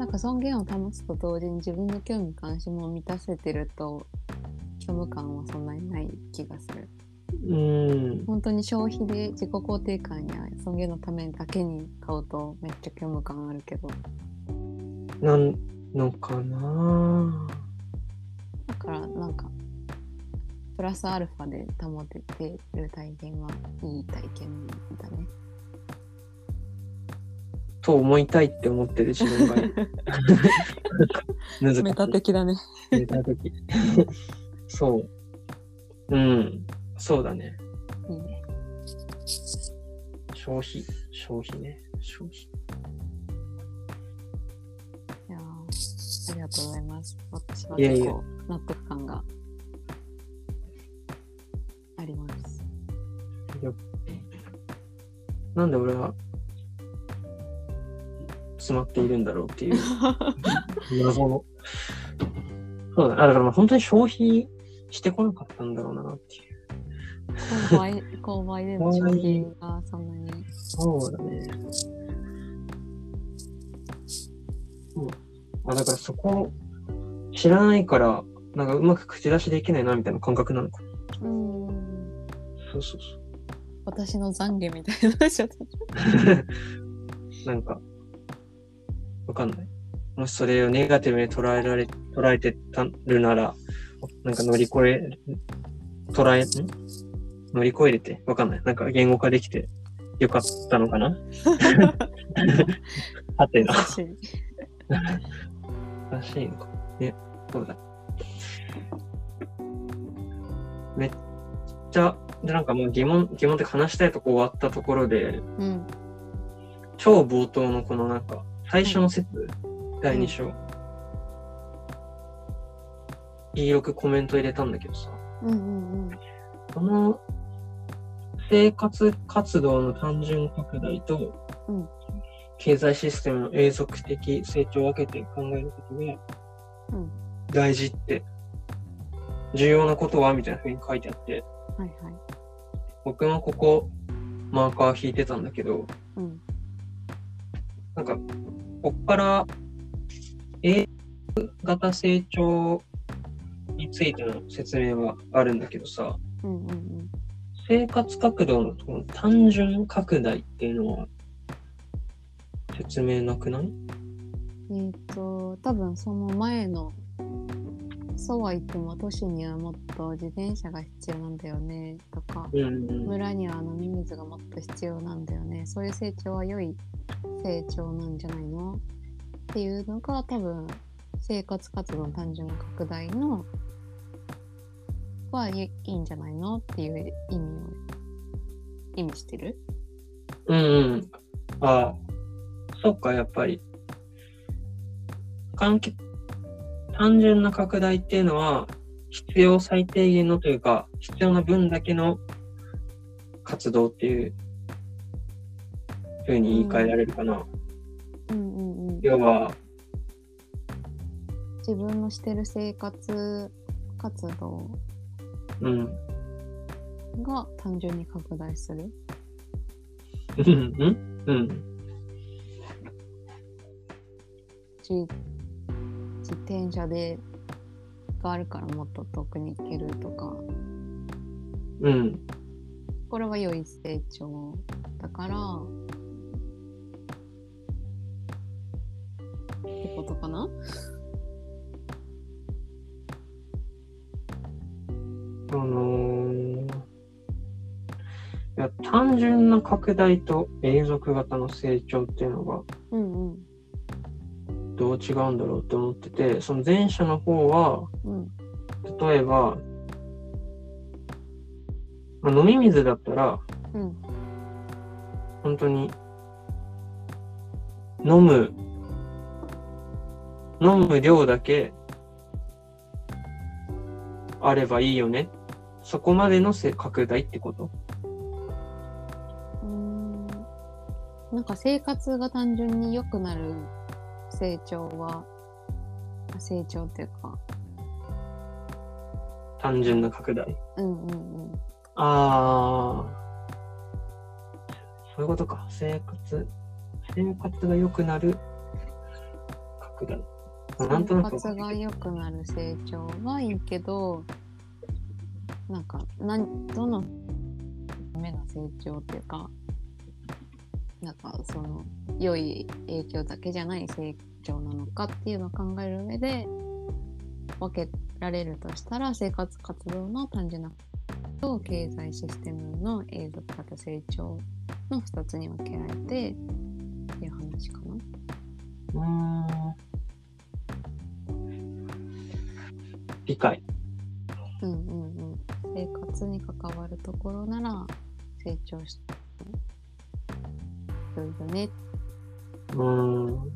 なんか尊厳を保つと同時に自分の興味関心も満たせてると虚無感はそんなにない気がする。うーん。本当に消費で自己肯定感や尊厳のためだけに買うとめっちゃ虚無感あるけどなんのかなだからなんかプラスアルファで保ててる体験はいい体験だね。と思いたいって思ってる自分が メタ的だね。メタ的。そう。うん。そうだね。いいね。消費。消費ね。消費。いやーありがとうございます。私は結構納得感があります。なんで俺は詰まっているんだろうっていう 謎の。そうだね。あだからまあ本当に消費してこなかったんだろうなっていう。購買購買での 消費がそんなに。そうだね。うん。あ、だからそこ知らないから、なんかうまく口出しできないなみたいな感覚なのかな。うん。そうそうそう。私の懺悔みたいなちょっと。なんか、わかんない。もしそれをネガティブに捉えられ、捉えてたるなら、なんか乗り越え、捉え、ん？乗り越えれて、わかんない。なんか言語化できてよかったのかな？はてな。優しい。らしいのか。ね、そうだ。めっちゃ、で、なんかもう疑問、疑問って話したいとこ終わったところで、うん。超冒頭のこのなんか、最初の説、第2章。黄色くコメント入れたんだけどさ、うんうんこの生活活動の単純拡大と、うん経済システムの永続的成長を分けて考えることがうん。大事って、重要なことはみたいな風に書いてあって、はいはい。僕もここマーカー引いてたんだけど、うん。なんか、こっから、永続型成長についての説明はあるんだけどさ、うんうんうん。生活角度のこの単純拡大っていうのは説明なくない？えっ、と、多分その前の、そうは言っても都市にはもっと自転車が必要なんだよねとか、うんうん。村には飲み水がもっと必要なんだよね。そういう成長は良い成長なんじゃないの？っていうのが多分生活活動の単純な拡大のはいいいんじゃないのっていう意味を意味してる？うんうん。ああ、そっか、やっぱり。関係、単純な拡大っていうのは、必要最低限のというか、必要な分だけの活動っていうふうに言い換えられるかな。うんうんうん。要は、自分のしてる生活活動うん。が単純に拡大する？うん、うん、うん。自自転車でがあるからもっと遠くに行けるとか。うん。これは良い成長だから。ってことかな？あのー、いや、単純な拡大と永続型の成長っていうのがうんうんどう違うんだろうって思ってて、その前者の方は、うん。例えば、まあ、飲み水だったら、うん。本当に、飲む、飲む量だけあればいいよね。そこまでのせ拡大ってこと。うーん。なんか生活が単純に良くなる成長は成長っていうか単純な拡大？うんうんうんああ。そういうことか。生活、生活が良くなる拡大。生活が良くなる成長はいいけどなんかなんどの目の成長っていうかなんかその良い影響だけじゃない成長なのかっていうのを考える上で分けられるとしたら生活活動の単純なと経済システムの永続型成長の2つに分けられてっていう話かな。うーん。理解。うんうんうん。生活に関わるところなら成長してよね。うーん。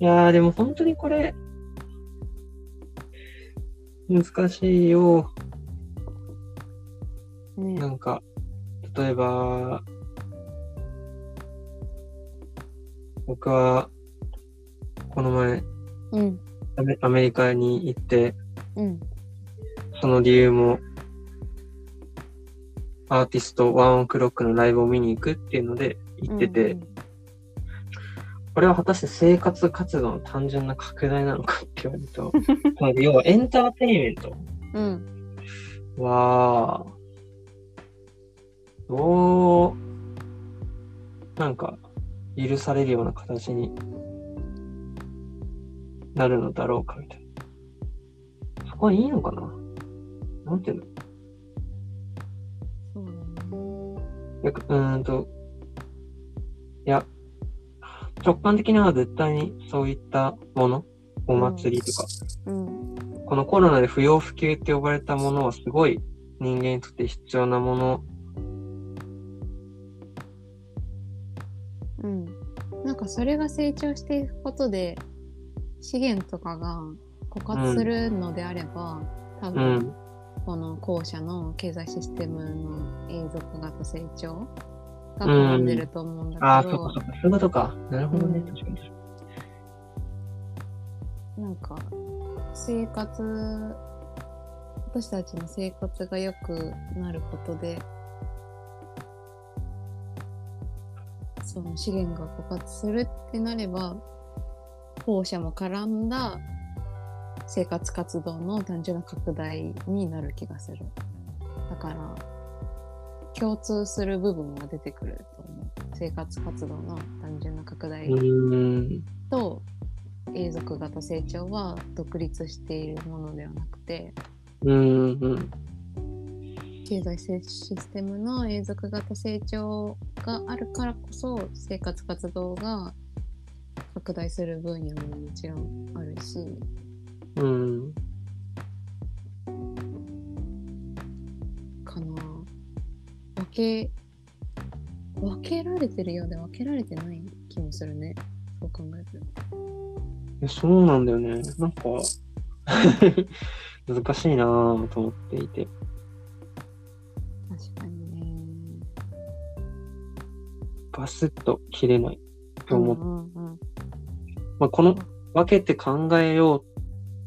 いやー、でも本当にこれ、難しいよ。ねなんか、例えば、僕は、この前うんアメ、アメリカに行って、うんその理由も、アーティストワンオクロックのライブを見に行くっていうので行ってて、うんこれは果たして生活活動の単純な拡大なのかって言われると、まあ要はエンターテインメント。うん。は、どう、なんか、許されるような形になるのだろうかみたいな。そこはいいのかな？なんていうの？そうんと、いや、直感的には絶対にそういったもの、お祭りとか、うんこのコロナで不要不急って呼ばれたものはすごい人間にとって必要なもの。うん、なんかそれが成長していくことで資源とかが枯渇するのであれば、多う分、ん。この後者の経済システムの永続型成長が絡んでると思うんだけど、ああ、そっかそっか。そういうことか。なるほどね。うん確かに。なんか生活私たちの生活が良くなることでその資源が枯渇するってなれば後者も絡んだ生活活動の単純な拡大になる気がするだから共通する部分は出てくると思う生活活動の単純な拡大。と永続型成長は独立しているものではなくて。経済システムの永続型成長があるからこそ生活活動が拡大する分野ももちろんあるしうん。け分けられてるようで分けられてない気もするねそう考えるとえそうなんだよね。なんか、難しいなぁと思っていて。確かにねバスッと切れないと思って、うんうんうんまあ、この分けて考えよう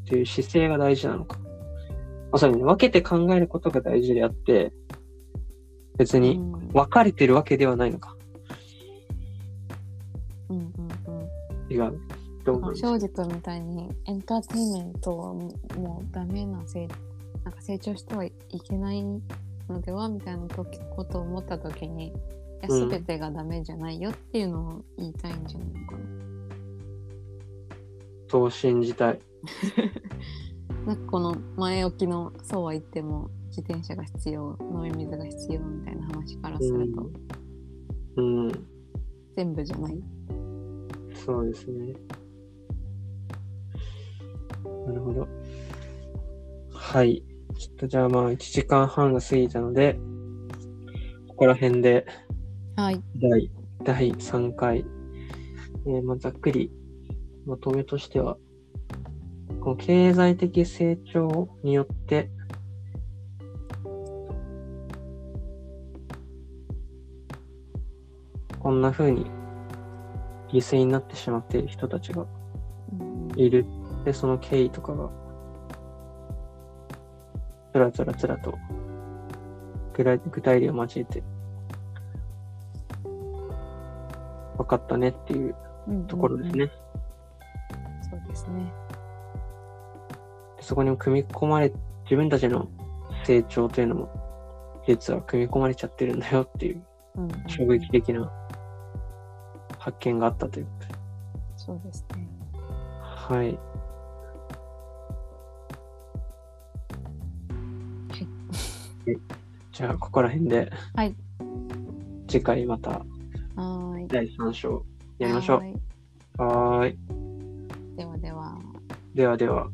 っていう姿勢が大事なのか。まさにね、分けて考えることが大事であって、別にうん分かれてるわけではないのか。うんうんうん違う。どう思います庄司君みたいにエンターテインメントはもうダメなせいなんか成長してはいけないのではみたいな時ことを思った時にいやうん全てがダメじゃないよっていうのを言いたいんじゃないのかな。そう信じたい。なんかこの前置きのそうは言っても自転車が必要飲み水が必要みたいな話からすると、うん。全部じゃない？そうですね。なるほど。はい。ちょっとじゃあまあ1時間半が過ぎたので、ここら辺ではい。第第3回、えーまあ、ざっくりまとめとしては、この経済的成長によって、こんな風に犠牲になってしまっている人たちがいる。で、その経緯とかが、つらつらつらと具体具体例を交えて、分かったねっていうところですね。そうですね。そこにも組み込まれ、自分たちの成長というのも、実は組み込まれちゃってるんだよっていう衝撃的な発見があったということで。そうですね。はい。じゃあ、ここら辺で、はい。次回またはーい。第3章やりましょうはーい。ではでは。ではでは。